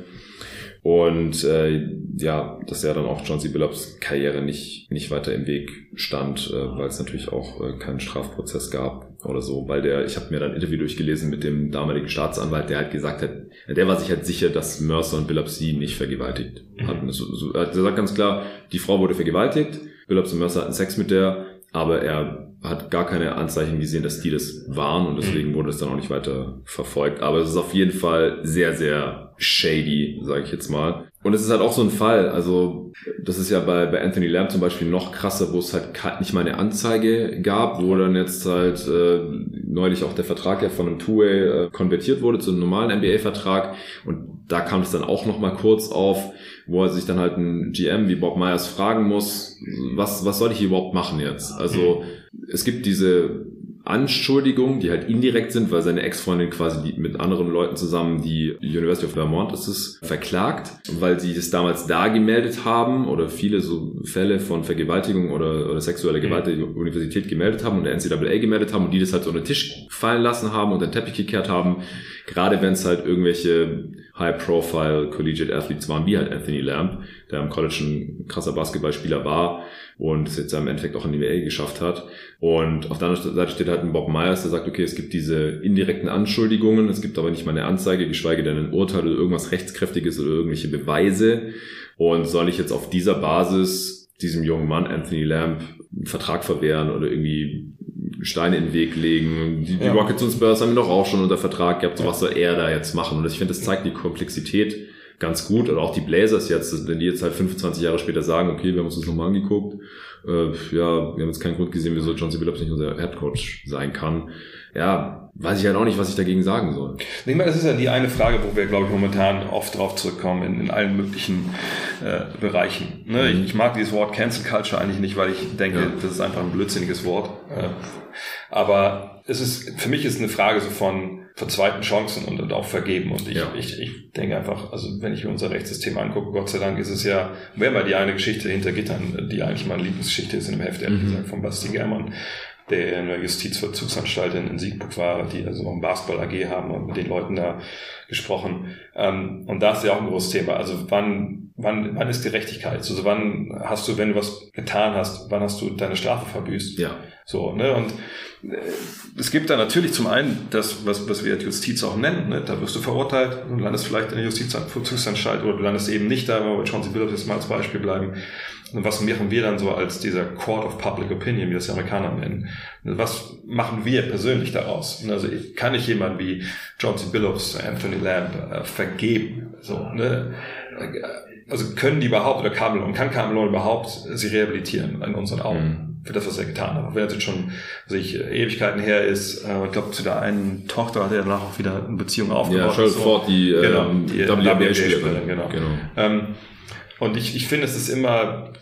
Und äh, ja, dass ja dann auch John C. Billups Karriere nicht, nicht weiter im Weg stand, äh, weil es natürlich auch äh, keinen Strafprozess gab oder so, weil der, ich habe mir dann ein Interview durchgelesen mit dem damaligen Staatsanwalt, der halt gesagt hat, der war sich halt sicher, dass Mercer und Billups sie nicht vergewaltigt mhm. hatten. So, so, er sagt ganz klar, die Frau wurde vergewaltigt, Billups und Mercer hatten Sex mit der, aber er hat gar keine Anzeichen gesehen, dass die das waren und deswegen wurde es dann auch nicht weiter verfolgt. Aber es ist auf jeden Fall sehr, sehr shady, sage ich jetzt mal. Und es ist halt auch so ein Fall, also das ist ja bei, bei Anthony Lamb zum Beispiel noch krasser, wo es halt nicht mal eine Anzeige gab, wo dann jetzt halt äh, neulich auch der Vertrag ja von einem Two-Way äh, konvertiert wurde zu einem normalen NBA-Vertrag und da kam es dann auch noch mal kurz auf, wo er sich dann halt ein GM wie Bob Myers fragen muss, was, was soll ich überhaupt machen jetzt? Also es gibt diese Anschuldigungen, die halt indirekt sind, weil seine Ex-Freundin quasi mit anderen Leuten zusammen die University of Vermont ist es verklagt, weil sie es damals da gemeldet haben oder viele so Fälle von Vergewaltigung oder, oder sexueller Gewalt der Universität gemeldet haben und der NCAA gemeldet haben und die das halt so unter den Tisch fallen lassen haben und den Teppich gekehrt haben. Gerade wenn es halt irgendwelche High-Profile Collegiate Athletes waren, wie halt Anthony Lamb, der am College ein krasser Basketballspieler war und es jetzt im Endeffekt auch in die NBA geschafft hat. Und auf der anderen Seite steht halt ein Bob Myers, der sagt, okay, es gibt diese indirekten Anschuldigungen, es gibt aber nicht mal eine Anzeige, geschweige denn ein Urteil oder irgendwas Rechtskräftiges oder irgendwelche Beweise. Und soll ich jetzt auf dieser Basis diesem jungen Mann, Anthony Lamb, einen Vertrag verwehren oder irgendwie Steine in den Weg legen. Die, die ja. Rockets und Spurs haben doch auch schon unter Vertrag gehabt, so was soll er da jetzt machen? Und ich finde, das zeigt die Komplexität ganz gut. Oder auch die Blazers jetzt, wenn die jetzt halt 25 Jahre später sagen, okay, wir haben uns das nochmal angeguckt, äh, ja, wir haben jetzt keinen Grund gesehen, wieso John C. Billups nicht unser Headcoach sein kann. Ja, weiß ich halt auch nicht, was ich dagegen sagen soll. Ich meine, das ist ja die eine Frage, wo wir, glaube ich, momentan oft drauf zurückkommen, in, in allen möglichen äh, Bereichen. Ne? Mhm. Ich, ich, mag dieses Wort Cancel Culture eigentlich nicht, weil ich denke, ja. das ist einfach ein blödsinniges Wort. Äh, aber es ist, für mich ist eine Frage so von, von zweiten Chancen und, und auch vergeben. Und ich, ja. ich, ich denke einfach, also wenn ich mir unser Rechtssystem angucke, Gott sei Dank ist es ja, wer mal die eine Geschichte hinter Gittern, die eigentlich meine Lieblingsgeschichte ist in dem Heft, ehrlich mhm. gesagt, von Basti Germann, der in der Justizvollzugsanstalt in Siegburg war, die also noch ein Basketball AG haben und mit den Leuten da gesprochen. Ähm, und da ist ja auch ein großes Thema. Also wann, wann, wann ist Gerechtigkeit? Also wann hast du, wenn du was getan hast, wann hast du deine Strafe verbüßt? Ja. So, ne? Und äh, es gibt da natürlich zum einen das, was, was wir Justiz auch nennen. Ne? Da wirst du verurteilt und landest vielleicht in der Justizvollzugsanstalt oder du landest eben nicht da, wenn wir bei Chauncey Billups jetzt mal als Beispiel bleiben. Und was machen wir dann so als dieser Court of Public Opinion, wie das die Amerikaner nennen? Was machen wir persönlich daraus? Also kann ich jemand wie John C. Billups, Anthony Lamb äh, vergeben? So, ne? Also können die überhaupt, oder Camelon, kann Camelon überhaupt sie rehabilitieren in unseren Augen? Mhm für das, was er getan hat. Auch wenn er jetzt schon sich Ewigkeiten her ist, äh, ich glaube, zu der einen Tochter hat er danach auch wieder eine Beziehung aufgebaut. Ja, Charlotte so. Ford, die, genau, ähm, die WNBA-Spielerin. Genau. genau. Ähm, und ich, ich finde, es ist immer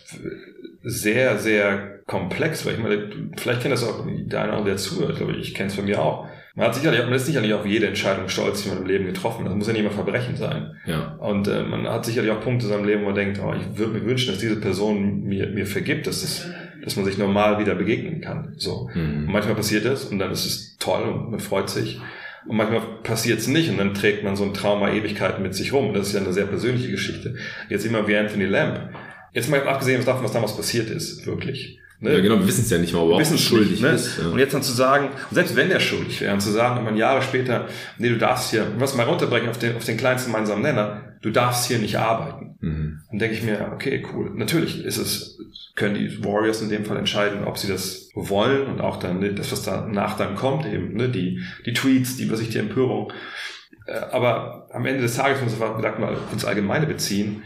sehr, sehr komplex, weil ich meine, vielleicht kennt das auch der eine oder andere, der zuhört, glaube ich, ich kenne es von mir auch. Man hat sicherlich, man ist sicherlich auf jede Entscheidung stolz, die man im Leben getroffen hat. Das muss ja nicht immer Verbrechen sein. Ja. Und äh, man hat sicherlich auch Punkte in seinem Leben, wo man denkt, oh, ich würde mir wünschen, dass diese Person mir, mir vergibt, dass, es, dass man sich normal wieder begegnen kann. So. Mhm. Manchmal passiert das und dann ist es toll und man freut sich. Und manchmal passiert es nicht und dann trägt man so ein Trauma Ewigkeiten mit sich rum. Das ist ja eine sehr persönliche Geschichte. Jetzt immer wie Anthony Lamb. Jetzt mal abgesehen davon, was damals passiert ist, wirklich. Ne? Ja, genau, wir wissen es ja nicht mal, ob er schuldig ne? ist. Ja. Und jetzt dann zu sagen, selbst wenn er schuldig wäre, und zu sagen, man Jahre später, nee, du darfst hier, was mal runterbrechen auf den, auf den kleinsten gemeinsamen Nenner, du darfst hier nicht arbeiten. Mhm. Dann denke ich mir, okay, cool. Natürlich ist es, können die Warriors in dem Fall entscheiden, ob sie das wollen und auch dann ne, das, was danach dann kommt, eben, ne, die, die Tweets, die, ich die Empörung. Äh, aber am Ende des Tages, wenn wir es mal ins Allgemeine beziehen,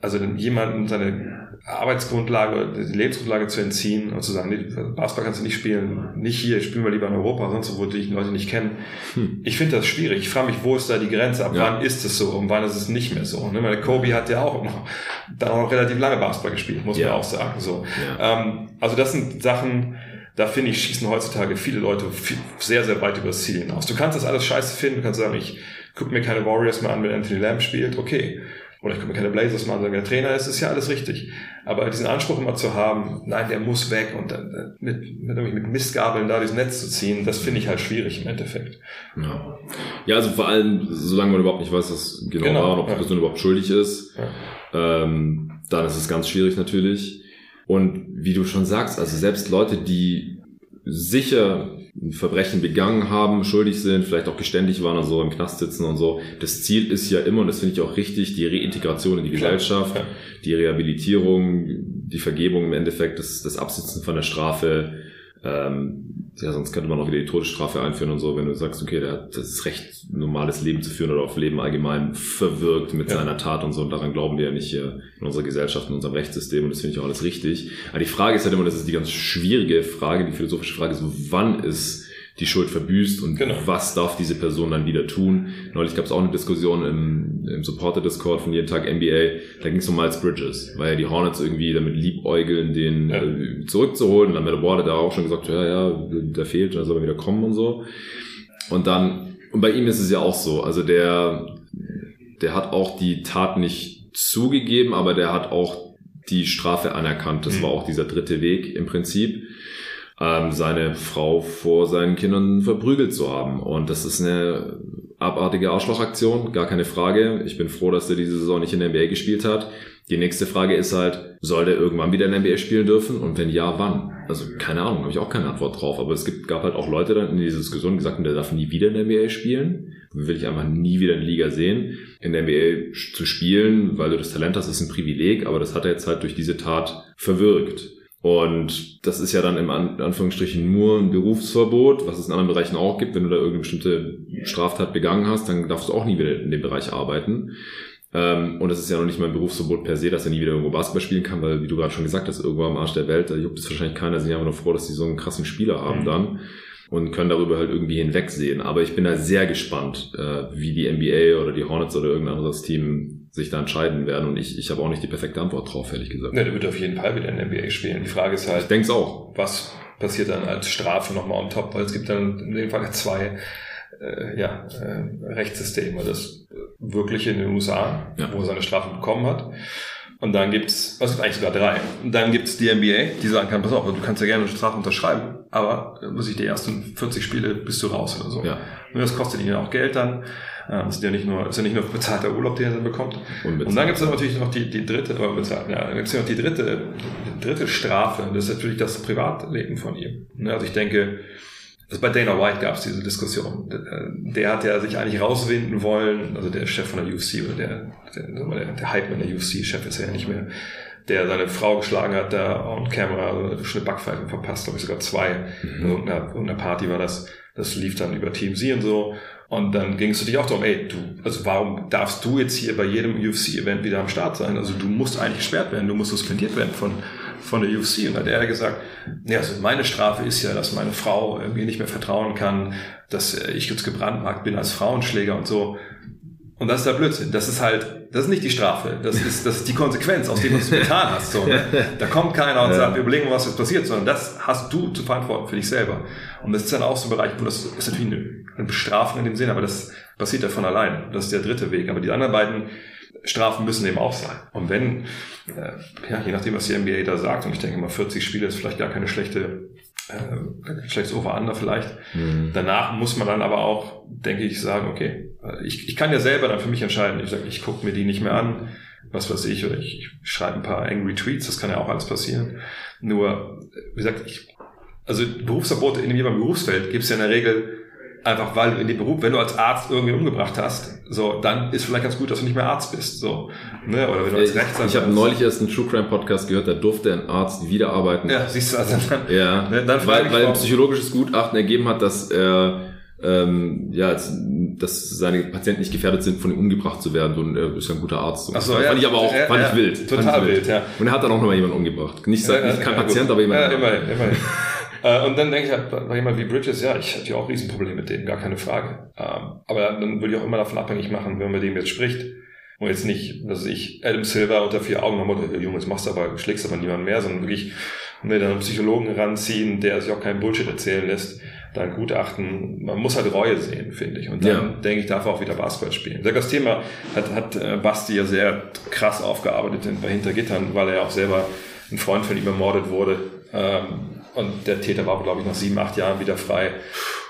also jemanden seine Arbeitsgrundlage, die Lebensgrundlage zu entziehen und zu sagen, nee, Basketball kannst du nicht spielen, nicht hier, spielen wir lieber in Europa, sonst wo die Leute nicht kennen. Hm. Ich finde das schwierig. Ich frage mich, wo ist da die Grenze? Ab ja. wann ist es so und wann ist es nicht mehr so? Ne? Meine Kobe hat ja auch noch, dann auch noch relativ lange Basketball gespielt, muss ja. man auch sagen. So. Ja. Ähm, also das sind Sachen, da finde ich, schießen heutzutage viele Leute viel, sehr, sehr weit über das Ziel hinaus. Du kannst das alles scheiße finden, du kannst sagen, ich gucke mir keine Warriors mehr an, wenn Anthony Lamb spielt, okay oder ich gucke mir keine Blazers an, sagen, der Trainer ist, ist ja alles richtig. Aber diesen Anspruch immer zu haben, nein, der muss weg und dann mit, mit, mit Mistgabeln da dieses Netz zu ziehen, das finde ich halt schwierig im Endeffekt. Ja. ja, also vor allem, solange man überhaupt nicht weiß, was genau, genau war und ob die ja. Person überhaupt schuldig ist, ja. ähm, dann ist es ganz schwierig natürlich. Und wie du schon sagst, also selbst Leute, die sicher ein Verbrechen begangen haben, schuldig sind, vielleicht auch geständig waren und so im Knast sitzen und so. Das Ziel ist ja immer, und das finde ich auch richtig, die Reintegration in die Gesellschaft, ja. die Rehabilitierung, die Vergebung im Endeffekt, das, das Absitzen von der Strafe. Ähm, ja, sonst könnte man auch wieder die Todesstrafe einführen und so, wenn du sagst, okay, der hat das Recht, normales Leben zu führen oder auf Leben allgemein verwirkt mit ja. seiner Tat und so. Und daran glauben wir ja nicht hier in unserer Gesellschaft, in unserem Rechtssystem. Und das finde ich auch alles richtig. Aber die Frage ist halt immer, das ist die ganz schwierige Frage, die philosophische Frage ist, wann ist die Schuld verbüßt und genau. was darf diese Person dann wieder tun. Neulich gab es auch eine Diskussion im, im Supporter-Discord von jeden Tag NBA, da ging es um Miles Bridges, weil ja die Hornets irgendwie damit liebäugeln, den ja. äh, zurückzuholen. Und dann Board hat da auch schon gesagt, ja, ja, der fehlt, dann soll er wieder kommen und so. Und dann, und bei ihm ist es ja auch so, also der, der hat auch die Tat nicht zugegeben, aber der hat auch die Strafe anerkannt. Das mhm. war auch dieser dritte Weg im Prinzip ähm, seine Frau vor seinen Kindern verprügelt zu haben. Und das ist eine abartige Arschlochaktion, gar keine Frage. Ich bin froh, dass er diese Saison nicht in der NBA gespielt hat. Die nächste Frage ist halt, soll der irgendwann wieder in der NBA spielen dürfen? Und wenn ja, wann? Also keine Ahnung, habe ich auch keine Antwort drauf. Aber es gibt, gab halt auch Leute dann in dieser Diskussion, die sagten, der darf nie wieder in der NBA spielen. Will ich einfach nie wieder in der Liga sehen. In der NBA zu spielen, weil du das Talent hast, ist ein Privileg, aber das hat er jetzt halt durch diese Tat verwirkt. Und das ist ja dann im Anführungsstrichen nur ein Berufsverbot, was es in anderen Bereichen auch gibt. Wenn du da irgendeine bestimmte Straftat begangen hast, dann darfst du auch nie wieder in dem Bereich arbeiten. Ähm, und es ist ja noch nicht mal ein Berufsverbot per se, dass er nie wieder irgendwo Basketball spielen kann, weil, wie du gerade schon gesagt hast, irgendwo am Arsch der Welt, da juckt es wahrscheinlich keiner, sind ja einfach nur froh, dass sie so einen krassen Spieler haben mhm. dann und können darüber halt irgendwie hinwegsehen. Aber ich bin da sehr gespannt, äh, wie die NBA oder die Hornets oder irgendein anderes Team sich da entscheiden werden. Und ich, ich habe auch nicht die perfekte Antwort drauf, ehrlich gesagt. Ne, der wird auf jeden Fall wieder in der NBA spielen. Die Frage ist halt. Ich denke auch. Was passiert dann als Strafe nochmal on top, weil es gibt dann in dem Fall zwei äh, ja, äh, Rechtssysteme. Das wirkliche in den USA, ja. wo er seine Strafe bekommen hat. Und dann gibt's, was ist eigentlich sogar drei. Und dann gibt's die NBA, die sagen kann, pass auf, du kannst ja gerne eine Strafe unterschreiben, aber muss ich die ersten 40 Spiele bist du raus oder so. Ja. Und das kostet ihnen auch Geld dann. Das ist ja nicht nur, ist ja nicht nur bezahlter Urlaub, den er dann bekommt. Und dann gibt's dann natürlich noch die, die dritte, aber bezahlt, ja, dann gibt's ja noch die dritte, die dritte Strafe. Das ist natürlich das Privatleben von ihm. Also ich denke, also bei Dana White gab es diese Diskussion. Der hat ja sich eigentlich rauswinden wollen, also der Chef von der UFC oder der, der, der Hype in der UFC-Chef ist er ja nicht mehr, der seine Frau geschlagen hat, da on camera, also eine Backpfeife verpasst, glaube ich sogar zwei. Mhm. Also irgendeiner, irgendeiner Party war das. Das lief dann über Team C und so. Und dann ging es natürlich auch darum, ey, du, also warum darfst du jetzt hier bei jedem UFC-Event wieder am Start sein? Also du musst eigentlich gesperrt werden, du musst suspendiert werden von, von der UFC. Und hat er gesagt, ja, also meine Strafe ist ja, dass meine Frau mir nicht mehr vertrauen kann, dass ich jetzt gebrandmarkt bin als Frauenschläger und so. Und das ist der Blödsinn. Das ist halt, das ist nicht die Strafe. Das [laughs] ist, das ist die Konsequenz aus dem, was du getan hast. So, ne? Da kommt keiner und sagt, wir überlegen, was jetzt passiert, sondern das hast du zu verantworten für dich selber. Und das ist dann auch so ein Bereich, wo das ist natürlich eine, Bestrafung in dem Sinn, aber das passiert ja von allein. Das ist der dritte Weg. Aber die anderen beiden Strafen müssen eben auch sein. Und wenn, äh, ja, je nachdem, was die NBA da sagt, und ich denke mal, 40 Spiele ist vielleicht gar keine schlechte äh, schlechtes Over-Under vielleicht. Mhm. Danach muss man dann aber auch, denke ich, sagen, okay, ich, ich kann ja selber dann für mich entscheiden. Ich sage, ich gucke mir die nicht mehr an, was weiß ich, oder ich, ich schreibe ein paar angry Tweets, das kann ja auch alles passieren. Nur, wie gesagt, ich, also Berufsverbote in jedem Berufsfeld gibt es ja in der Regel einfach weil du in dem Beruf, wenn du als Arzt irgendwie umgebracht hast, so, dann ist vielleicht ganz gut, dass du nicht mehr Arzt bist, so, ne, oder wenn du als Rechtsanwalt. Ich habe neulich erst einen True Crime Podcast gehört, da durfte ein Arzt wieder arbeiten. Ja, siehst du, also dann, ja, ne, [laughs] dann weil, weil ein psychologisches Gutachten ergeben hat, dass er ähm, ja, dass seine Patienten nicht gefährdet sind, von ihm umgebracht zu werden. Und er ist ja ein guter Arzt. Ach so, fand ja, ich aber auch, fand ja, ich wild. Total wild, wild, ja. Und er hat dann auch nochmal jemanden umgebracht. Nicht, ja, nicht kein Patient, aber jemand. Ja, immerhin, immerhin. Äh, und dann denke ich halt bei jemand wie Bridges, ja, ich hatte ja auch Riesenprobleme mit denen, gar keine Frage. Ähm, aber dann würde ich auch immer davon abhängig machen, wenn man mit dem jetzt spricht. Und jetzt nicht, dass ich Adam Silver unter vier Augen nochmal, Junge, jetzt machst du aber, schlägst aber niemand mehr, sondern wirklich ne, dann einen Psychologen ranziehen, der sich auch keinen Bullshit erzählen lässt, dann Gutachten, man muss halt Reue sehen, finde ich. Und dann ja. denke ich, darf er auch wieder Basketball spielen. Das Thema hat, hat äh, Basti ja sehr krass aufgearbeitet bei Hintergittern, weil er ja auch selber ein Freund von ihm ermordet wurde. Ähm, und der Täter war, glaube ich, nach sieben, acht Jahren wieder frei.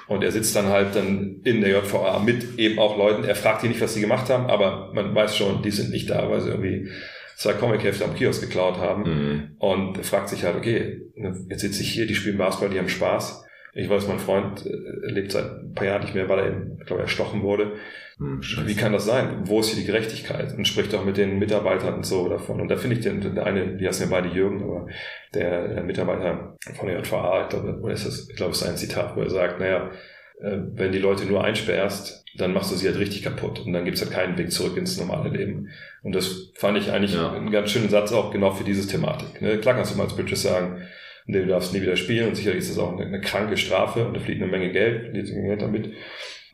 Und er sitzt dann halt dann in der JVA mit eben auch Leuten. Er fragt die nicht, was sie gemacht haben, aber man weiß schon, die sind nicht da, weil sie irgendwie zwei Comic-Hefte am Kiosk geklaut haben. Mhm. Und er fragt sich halt, okay, jetzt sitze ich hier, die spielen Basketball, die haben Spaß. Ich weiß, mein Freund äh, lebt seit ein paar Jahren nicht mehr, weil er eben, ich glaube, erstochen wurde. Hm, Wie kann das sein? Wo ist hier die Gerechtigkeit? Und spricht auch mit den Mitarbeitern und so davon. Und da finde ich den, der eine, die heißen ja beide Jürgen, aber der, der Mitarbeiter von der JVA, ich glaube, oder ist das, ich glaube, es ist ein Zitat, wo er sagt, naja, äh, wenn die Leute nur einsperrst, dann machst du sie halt richtig kaputt und dann gibt's halt keinen Weg zurück ins normale Leben. Und das fand ich eigentlich ja. einen ganz schönen Satz auch genau für dieses Thematik. Ne? Klar kannst du mal als Bridges sagen, du darfst nie wieder spielen und sicherlich ist das auch eine, eine kranke Strafe und da fliegt eine Menge Geld, Geld damit.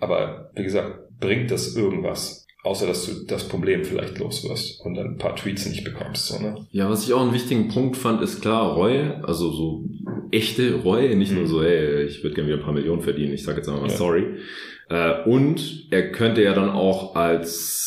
Aber wie gesagt, bringt das irgendwas? Außer dass du das Problem vielleicht los wirst und dann ein paar Tweets nicht bekommst. So, ne? Ja, was ich auch einen wichtigen Punkt fand, ist klar Reue, also so echte Reue, nicht mhm. nur so, hey, ich würde gerne wieder ein paar Millionen verdienen, ich sage jetzt einfach mal ja. sorry. Äh, und er könnte ja dann auch als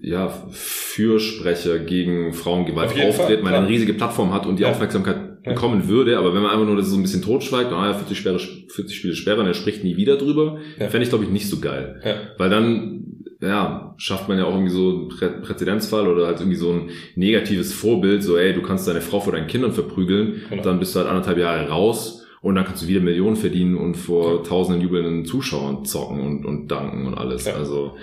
ja, Fürsprecher gegen Frauengewalt Auf auftreten, weil er eine riesige Plattform hat und die ja. Aufmerksamkeit bekommen ja. würde. Aber wenn man einfach nur das so ein bisschen totschweigt, ah ja, 40, Sperre, 40 Spiele Sperre und er spricht nie wieder drüber, ja. fände ich, glaube ich, nicht so geil. Ja. Weil dann ja, schafft man ja auch irgendwie so einen Prä Präzedenzfall oder halt irgendwie so ein negatives Vorbild, so ey, du kannst deine Frau vor deinen Kindern verprügeln, genau. dann bist du halt anderthalb Jahre raus und dann kannst du wieder Millionen verdienen und vor ja. tausenden jubelnden Zuschauern zocken und, und danken und alles. Ja. Also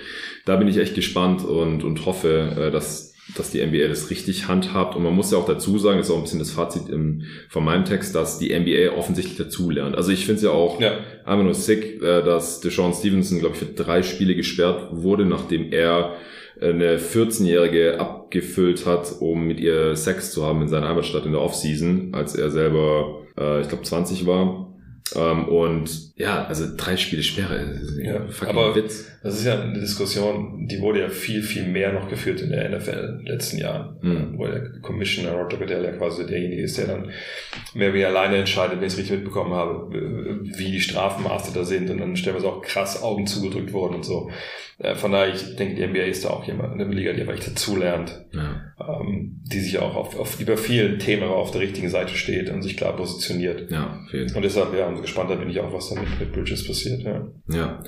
da bin ich echt gespannt und, und hoffe, äh, dass dass die NBA das richtig handhabt. Und man muss ja auch dazu sagen, das ist auch ein bisschen das Fazit im, von meinem Text, dass die NBA offensichtlich dazulernt. Also ich finde es ja auch ja. einfach nur sick, äh, dass Deshaun Stevenson, glaube ich, für drei Spiele gesperrt wurde, nachdem er eine 14-Jährige abgefüllt hat, um mit ihr Sex zu haben in seiner Heimatstadt in der Offseason, als er selber, äh, ich glaube, 20 war. Ähm, und ja, also drei Spiele Sperre. Ja, aber Witz. das ist ja eine Diskussion, die wurde ja viel, viel mehr noch geführt in der NFL in den letzten Jahren. Mhm. Wo der Commissioner Roger Goodell ja quasi derjenige ist, der dann mehr wie alleine entscheidet, wenn ich es richtig mitbekommen habe, wie die Strafmaße da sind. Und dann stellenweise auch krass Augen zugedrückt worden und so. Äh, von daher, ich denke, die NBA ist da auch jemand, eine Liga, die aber echt dazulernt, ja. ähm, die sich auch auf, auf über vielen Themen auf der richtigen Seite steht und sich klar positioniert. Ja, viel. Und deshalb, ja, umso gespannter bin ich auch, was da mit, mit Bridges passiert. Ja. ja.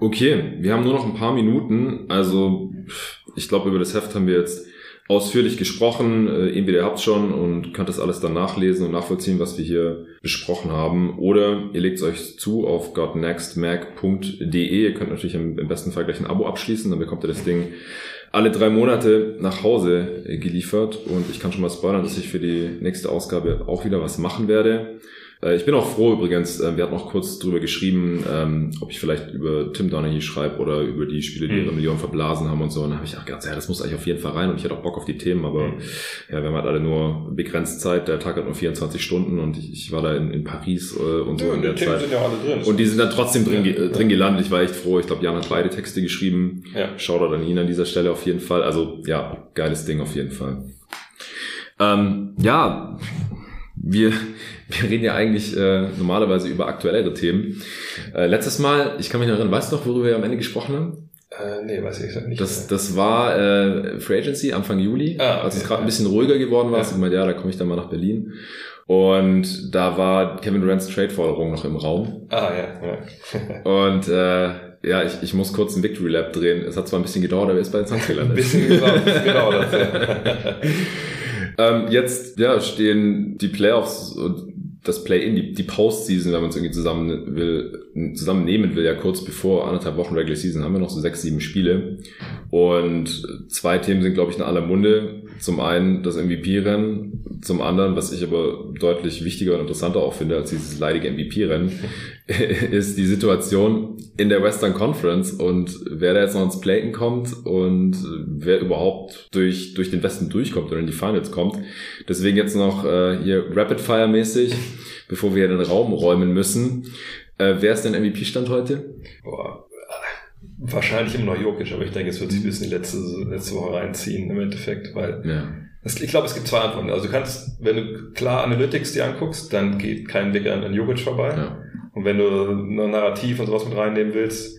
Okay, wir haben nur noch ein paar Minuten. Also, ich glaube, über das Heft haben wir jetzt ausführlich gesprochen. Äh, entweder ihr habt schon und könnt das alles dann nachlesen und nachvollziehen, was wir hier besprochen haben. Oder ihr legt es euch zu auf gotnextmac.de. Ihr könnt natürlich im, im, besten Fall gleich ein Abo abschließen, dann bekommt ihr das Ding alle drei Monate nach Hause äh, geliefert. Und ich kann schon mal spoilern, dass ich für die nächste Ausgabe auch wieder was machen werde. Äh, ich bin auch froh übrigens, äh, wir hatten auch kurz drüber geschrieben, ähm, ob ich vielleicht über Tim Donaghy schreibe oder über die Spiele, die ihre mhm. Millionen verblasen haben und so. Und dann habe ich auch gedacht, ja, das muss eigentlich auf jeden Fall rein und ich hatte auch Bock auf die Themen, aber mhm. ja, wir haben halt alle nur begrenzt Zeit, der Tag hat nur 24 Stunden und ich, ich war da in, in Paris äh, und so ja, in der Themen Zeit. Sind ja alle drin. Und die sind dann trotzdem drin, ja, drin gelandet. Ich war echt froh. Ich glaube, Jan hat beide Texte geschrieben. Ja. Shoutout an ihn an dieser Stelle auf jeden Fall. Also ja, geiles Ding auf jeden Fall. Ähm, ja, wir, wir reden ja eigentlich äh, normalerweise über aktuellere Themen. Äh, letztes Mal, ich kann mich noch erinnern, weißt du noch, worüber wir am Ende gesprochen haben? Äh, nee, weiß ich nicht. Das, das war äh, Free Agency Anfang Juli, ah, okay, als es gerade ein bisschen ruhiger geworden war. Ja. Ich meinte, ja, da komme ich dann mal nach Berlin. Und da war Kevin Durant's Trade-Forderung noch im Raum. Ah, ja. ja. [laughs] Und äh, ja, ich, ich muss kurz einen Victory Lab drehen. Es hat zwar ein bisschen gedauert, aber er ist bei den Suns gelandet. ein bisschen gedauert, ja. [laughs] ähm, jetzt ja, stehen die Playoffs und das Play-In, die, die Postseason, wenn man es irgendwie zusammen will, zusammennehmen will, ja kurz bevor anderthalb Wochen Regular Season haben wir noch so sechs, sieben Spiele. Und zwei Themen sind, glaube ich, in aller Munde. Zum einen das MVP-Rennen, zum anderen, was ich aber deutlich wichtiger und interessanter auch finde als dieses leidige MVP-Rennen, [laughs] ist die Situation in der Western Conference und wer da jetzt noch ins Play-In kommt und wer überhaupt durch, durch den Westen durchkommt oder in die Finals kommt. Deswegen jetzt noch äh, hier Rapid-Fire-mäßig, bevor wir den Raum räumen müssen. Äh, wer ist denn MVP-Stand heute? Boah, wahrscheinlich immer noch Jokic, aber ich denke, es wird sich bis in die letzte, letzte Woche reinziehen im Endeffekt, weil ja. das, ich glaube, es gibt zwei Antworten. Also du kannst, wenn du klar Analytics dir anguckst, dann geht kein Weg an, an Jokic vorbei. Ja. Und wenn du ein Narrativ und sowas mit reinnehmen willst,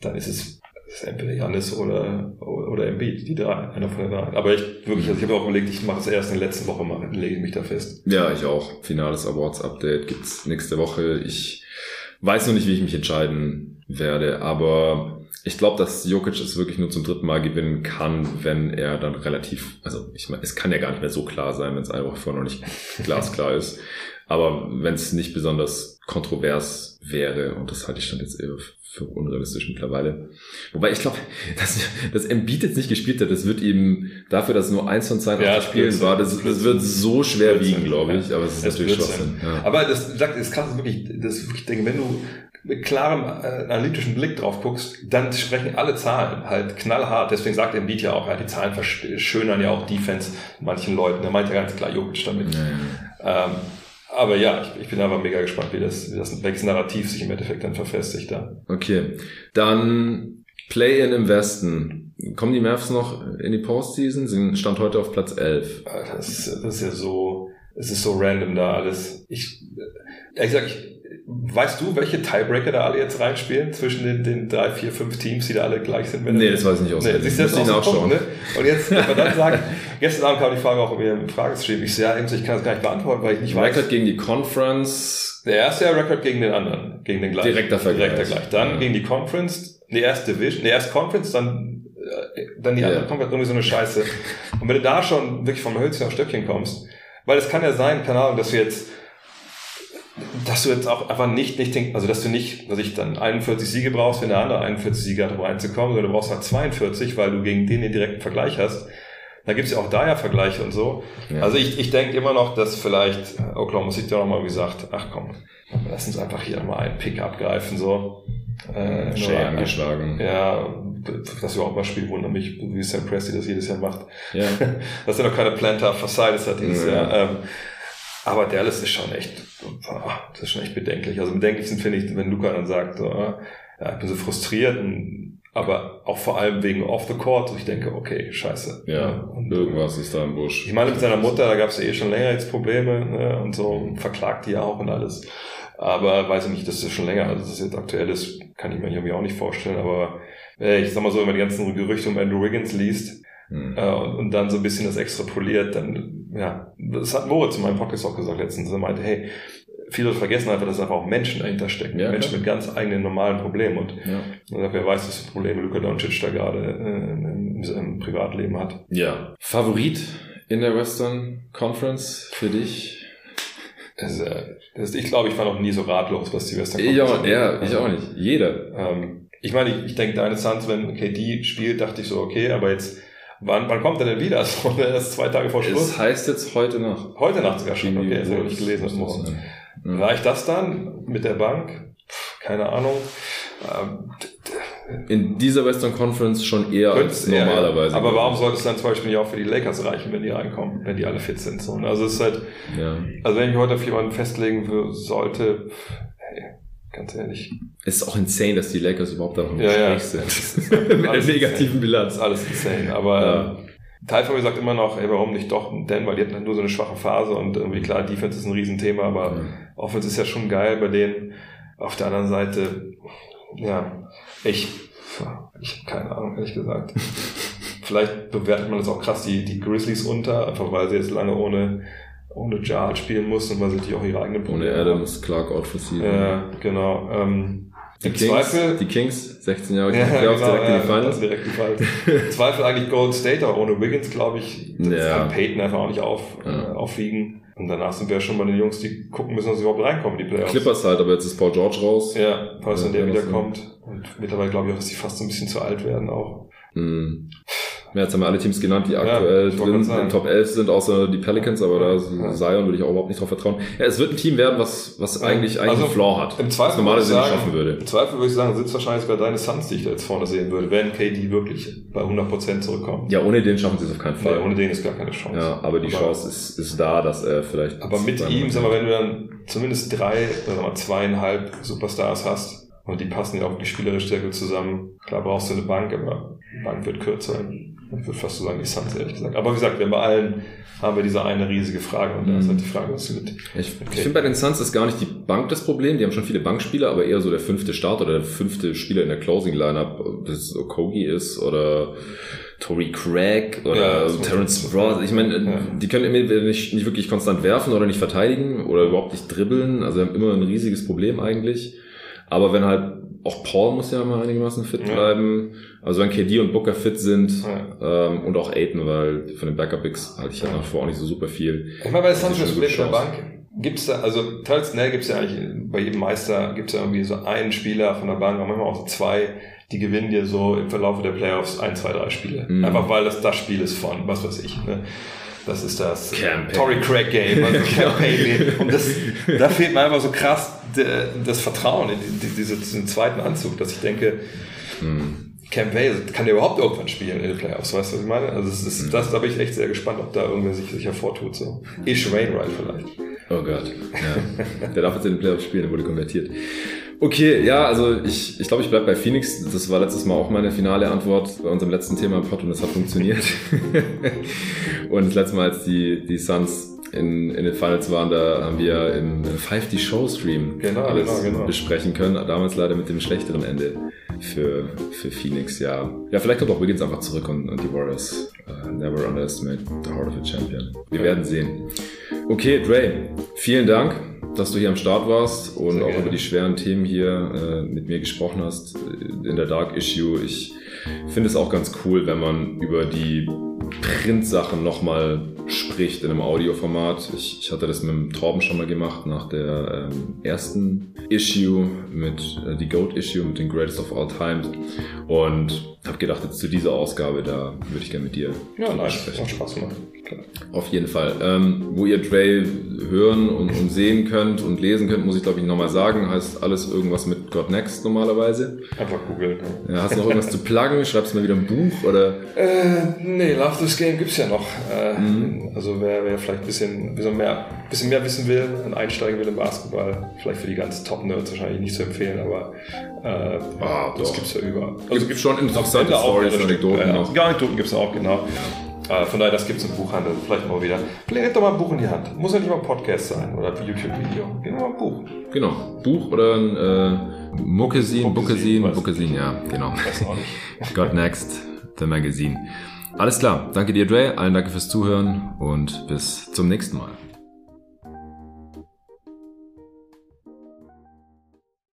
dann ist es ist entweder Janis oder, oder Embiid, die drei, einer von den drei. Aber ich wirklich, also ich habe auch überlegt, ich mache es erst in der letzten Woche machen, lege ich mich da fest. Ja, ich auch. Finales Awards Update gibt's nächste Woche. Ich weiß noch nicht, wie ich mich entscheiden werde, aber ich glaube, dass Jokic es wirklich nur zum dritten Mal gewinnen kann, wenn er dann relativ, also ich meine, es kann ja gar nicht mehr so klar sein, wenn es eine Woche vorher noch nicht glasklar ist. Aber wenn es nicht besonders kontrovers wäre, und das halte ich schon jetzt eher für unrealistisch mittlerweile. Wobei ich glaube, dass, [laughs] dass Embiid jetzt nicht gespielt hat, das wird ihm dafür, dass nur eins von zwei ja, Spielen war, das, das wird so schwer wiegen, glaube ich. Aber es ist natürlich Schwachsinn. Ja. Aber das sagt, das kannst du wirklich, das wirklich denke, wenn du mit klarem äh, analytischen Blick drauf guckst, dann sprechen alle Zahlen halt knallhart. Deswegen sagt Embiid ja auch, ja, die Zahlen verschönern ja auch Defense manchen Leuten. Er meint ja ganz klar Jokic damit. Ja, ja. Ähm, aber ja, ich, ich, bin aber mega gespannt, wie das, wie das welches Narrativ sich im Endeffekt dann verfestigt da. Okay. Dann Play-in im Westen. Kommen die Mavs noch in die Postseason? Sie stand heute auf Platz 11. Das ist, das ist ja so, es ist so random da alles. Ich, ehrlich gesagt, ich, Weißt du, welche Tiebreaker da alle jetzt reinspielen zwischen den, den drei, vier, fünf Teams, die da alle gleich sind? Nee, das weiß ich nicht aus. Nee, siehst du das nachschauen. Ne? Und jetzt kann man dann sagen, [laughs] gestern Abend kam die Frage auch im Fragestream. Ich sehe, ich kann das gar nicht beantworten, weil ich nicht weiß. Record gegen die Conference. Der erste Rekord gegen den anderen, gegen den gleichen. Direkter Vergleich. Direkter Gleich. Dann ja. gegen die Conference, die erste Division, die erste Conference, dann, äh, dann die ja. andere Conference, irgendwie so eine Scheiße. Und wenn du da schon wirklich vom Hölzchen auf Stöckchen kommst, weil es kann ja sein, keine Ahnung, dass du jetzt dass du jetzt auch einfach nicht, nicht denkst, also dass du nicht, dass ich dann 41 Siege brauchst, wenn der andere 41 Siege hat, um reinzukommen, sondern du brauchst halt 42, weil du gegen den den direkten Vergleich hast. Da gibt's ja auch da ja Vergleiche und so. Ja. Also ich, ich denke immer noch, dass vielleicht Oklahoma City auch mal gesagt, ach komm, lass uns einfach hier mal einen Pick abgreifen, so. Äh, Shay angeschlagen. Ja, das überhaupt mal Spiel wundert mich, wie Sam Presti das jedes Jahr macht. Ja. [laughs] dass er noch keine Plantar Fasciitis hat dieses ja. Jahr. Ähm, Aber Dallas ist schon echt, das ist schon echt bedenklich. Also bedenklichsten finde ich, wenn Luca dann sagt, so, ja, ich bin so frustriert, aber auch vor allem wegen Off the Court. Und ich denke, okay, scheiße. Ja, und, irgendwas ist da im Busch. Ich meine, mit seiner Mutter, da gab es ja eh schon länger jetzt Probleme ne, und so, verklagt die ja auch und alles. Aber weiß ich nicht, dass das schon länger, also das jetzt aktuell ist, kann ich mir irgendwie auch nicht vorstellen. Aber äh, ich sag mal so, wenn man die ganzen Gerüchte um Andrew Wiggins liest, Mhm. Äh, und, und, dann so ein bisschen das extrapoliert, dann, ja, das hat Moritz in meinem Podcast auch gesagt letztens. Er meinte, hey, viele vergessen einfach, dass einfach auch Menschen dahinter stecken. Ja, Menschen klar. mit ganz eigenen normalen Problemen. Und ja. wer weiß, was für Probleme Luka Doncic da gerade äh, im, im Privatleben hat. Ja. Favorit in der Western Conference für dich? Das, äh, das, ich glaube, ich war noch nie so ratlos, was die Western Conference angeht. Ja, ich auch nicht. Jeder. Ähm, ich meine, ich, ich denke, deine Suns, wenn KD spielt, dachte ich so, okay, aber jetzt Wann, wann kommt er denn wieder? [laughs] So, ist zwei Tage vor Schluss. Es heißt jetzt heute Nacht. Heute Nacht sogar schon. Okay, das habe ich gelesen heute Morgen. Ja. Reicht das dann mit der Bank? keine Ahnung. Ähm, In dieser Western Conference schon eher als normalerweise. aber warum sollte es dann zum Beispiel nicht auch für die Lakers reichen, wenn die reinkommen, wenn die alle fit sind? So, ne? Also es ist halt, ja. also wenn ich heute auf jemanden festlegen sollte, ganz ehrlich. Es ist auch insane, dass die Lakers überhaupt da noch im ja, Gespräch sind. Mit einer [laughs] negativen Bilanz. Alles insane. Aber ja. Teil von mir sagt immer noch, ey, warum nicht doch denn, weil die hatten halt nur so eine schwache Phase und irgendwie klar, Defense ist ein Riesenthema, aber ja. Offense ist ja schon geil bei denen. Auf der anderen Seite, ja, ich, ich habe keine Ahnung, ehrlich gesagt. [laughs] Vielleicht bewertet man das auch krass, die, die Grizzlies unter, einfach weil sie jetzt lange ohne ohne Jar spielen mussten, weil sie natürlich auch ihre eigenen Probleme Ohne Adams, Clark out for season. Ja, genau. Ähm, die Kings, Zweifel, die Kings, 16 Jahre [laughs] ja, genau, direkt ja, in die Finals. Direkt die Finals. Zweifel eigentlich Gold State, aber ohne Wiggins, glaube ich, das ja. kann Peyton einfach auch nicht auf, ja. äh, aufwiegen. Und danach sind wir schon bei den Jungs, die gucken müssen, dass sie überhaupt reinkommen, die Playoffs. Clippers halt, aber jetzt ist Paul George raus. Ja, falls ja, dann der wiederkommt. Und mittlerweile glaube ich auch, dass die fast so ein bisschen zu alt werden auch. Mhm. Ja, jetzt haben wir alle Teams genannt, die aktuell ja, drin in Top 11 sind, außer die Pelicans, aber da ja. Zion würde ich auch überhaupt nicht drauf vertrauen. Ja, es wird ein Team werden, was, was eigentlich, eigentlich also, einen Flaw hat. Im Zweifel normalerweise nicht schaffen würde. Im Zweifel würde ich sagen, sitzt wahrscheinlich sogar deine Suns, die ich da jetzt vorne sehen würde, wenn KD wirklich bei 100% zurückkommt. Ja, ohne den schaffen sie es auf keinen Fall. Nee, ohne den ist gar keine Chance. Ja, aber die aber, Chance ist, ist da, dass er vielleicht... Aber mit ihm, sag mal, wenn du dann zumindest drei, oder mal zweieinhalb Superstars hast, und die passen ja auch die spielerisch sehr gut zusammen. Klar brauchst du eine Bank, aber die Bank wird kürzer. Ich würde fast so sagen, die Suns, ehrlich gesagt. Aber wie gesagt, wir bei allen haben wir diese eine riesige Frage und da ist halt die Frage, was mit. Ich, okay. ich finde bei den Suns ist gar nicht die Bank das Problem. Die haben schon viele Bankspieler, aber eher so der fünfte Start oder der fünfte Spieler in der Closing Lineup, das Okogi ist oder Tory Craig oder ja, Terrence Ross. Ich meine, ja. die können immer nicht, nicht wirklich konstant werfen oder nicht verteidigen oder überhaupt nicht dribbeln. Also haben immer ein riesiges Problem eigentlich. Aber wenn halt auch Paul muss ja mal einigermaßen fit ja. bleiben. Also wenn KD und Booker fit sind ja. ähm, und auch Aiden, weil von den Backup-Bigs halte ich halt nach vor auch nicht so super viel. Ich meine, bei der Suns das Problem der Bank gibt's da, also traditionell gibt's ja eigentlich bei jedem Meister gibt's ja irgendwie so einen Spieler von der Bank, aber manchmal auch so zwei, die gewinnen dir so im Verlauf der Playoffs ein, zwei, drei Spiele. Mhm. Einfach weil das das Spiel ist von, was weiß ich. Ne? Das ist das Campaign. Tory Craig Game, also [laughs] Campaign. Und das, da fehlt mir einfach so krass das Vertrauen in diese, diesen zweiten Anzug, dass ich denke, hm. Cam Vale, kann der überhaupt irgendwann spielen in den Playoffs? Weißt du, was ich meine? Also das, ist, hm. das da bin ich echt sehr gespannt, ob da irgendwer sich, sich hervortut. So. Ish Wainwright vielleicht. Oh Gott. Ja. der darf jetzt in den Playoffs spielen, der wurde konvertiert. Okay, ja, also ich, ich glaube, ich bleibe bei Phoenix. Das war letztes Mal auch meine finale Antwort bei unserem letzten Thema im Pod und das hat funktioniert. [laughs] und das letzte Mal, als die, die Suns in, in den Finals waren, da haben wir im 5D Show Stream genau, alles genau, genau. besprechen können. Damals leider mit dem schlechteren Ende für, für Phoenix, ja. Ja, vielleicht kommt auch Wiggins einfach zurück und, und die Warriors uh, never underestimate the heart of a champion. Wir werden sehen. Okay, Dre, vielen Dank dass du hier am Start warst und Sehr auch gerne. über die schweren Themen hier äh, mit mir gesprochen hast in der Dark Issue. Ich finde es auch ganz cool, wenn man über die Print-Sachen nochmal spricht in einem Audioformat. Ich, ich hatte das mit dem Torben schon mal gemacht nach der ähm, ersten Issue mit äh, die Goat Issue mit den Greatest of All Times und habe gedacht, jetzt zu dieser Ausgabe, da würde ich gerne mit dir ja, nice. sprechen. Hat Spaß gemacht. Auf jeden Fall. Ähm, wo ihr Dre hören und, und, sehen könnt und lesen könnt, muss ich glaube ich nochmal sagen, heißt alles irgendwas mit God Next normalerweise. Einfach googeln. Ja. ja. hast du noch irgendwas zu pluggen? Schreibst du mal wieder ein Buch oder? Äh, nee, Love This Game gibt's ja noch. Äh, mhm. Also wer, wer vielleicht ein bisschen, bisschen mehr bisschen mehr wissen will und einsteigen will im Basketball, vielleicht für die ganz Top-Nerds wahrscheinlich nicht zu empfehlen, aber äh, ah, das gibt es ja über. Also gibt schon interessante Stories, Anekdoten ja, noch. Ja, Anekdoten gibt es auch, genau. Äh, von daher, das gibt es im Buchhandel. Vielleicht mal wieder. Vielleicht nehmt doch mal ein Buch in die Hand. Muss ja nicht mal ein Podcast sein oder ein YouTube-Video. Geht mal ein Buch. Genau. Buch oder ein äh, Muckesin, Buckesin, Buckesin, ja, genau. Weiß auch nicht. [laughs] God Next, the Magazine. Alles klar. Danke dir, Dre. Allen danke fürs Zuhören und bis zum nächsten Mal.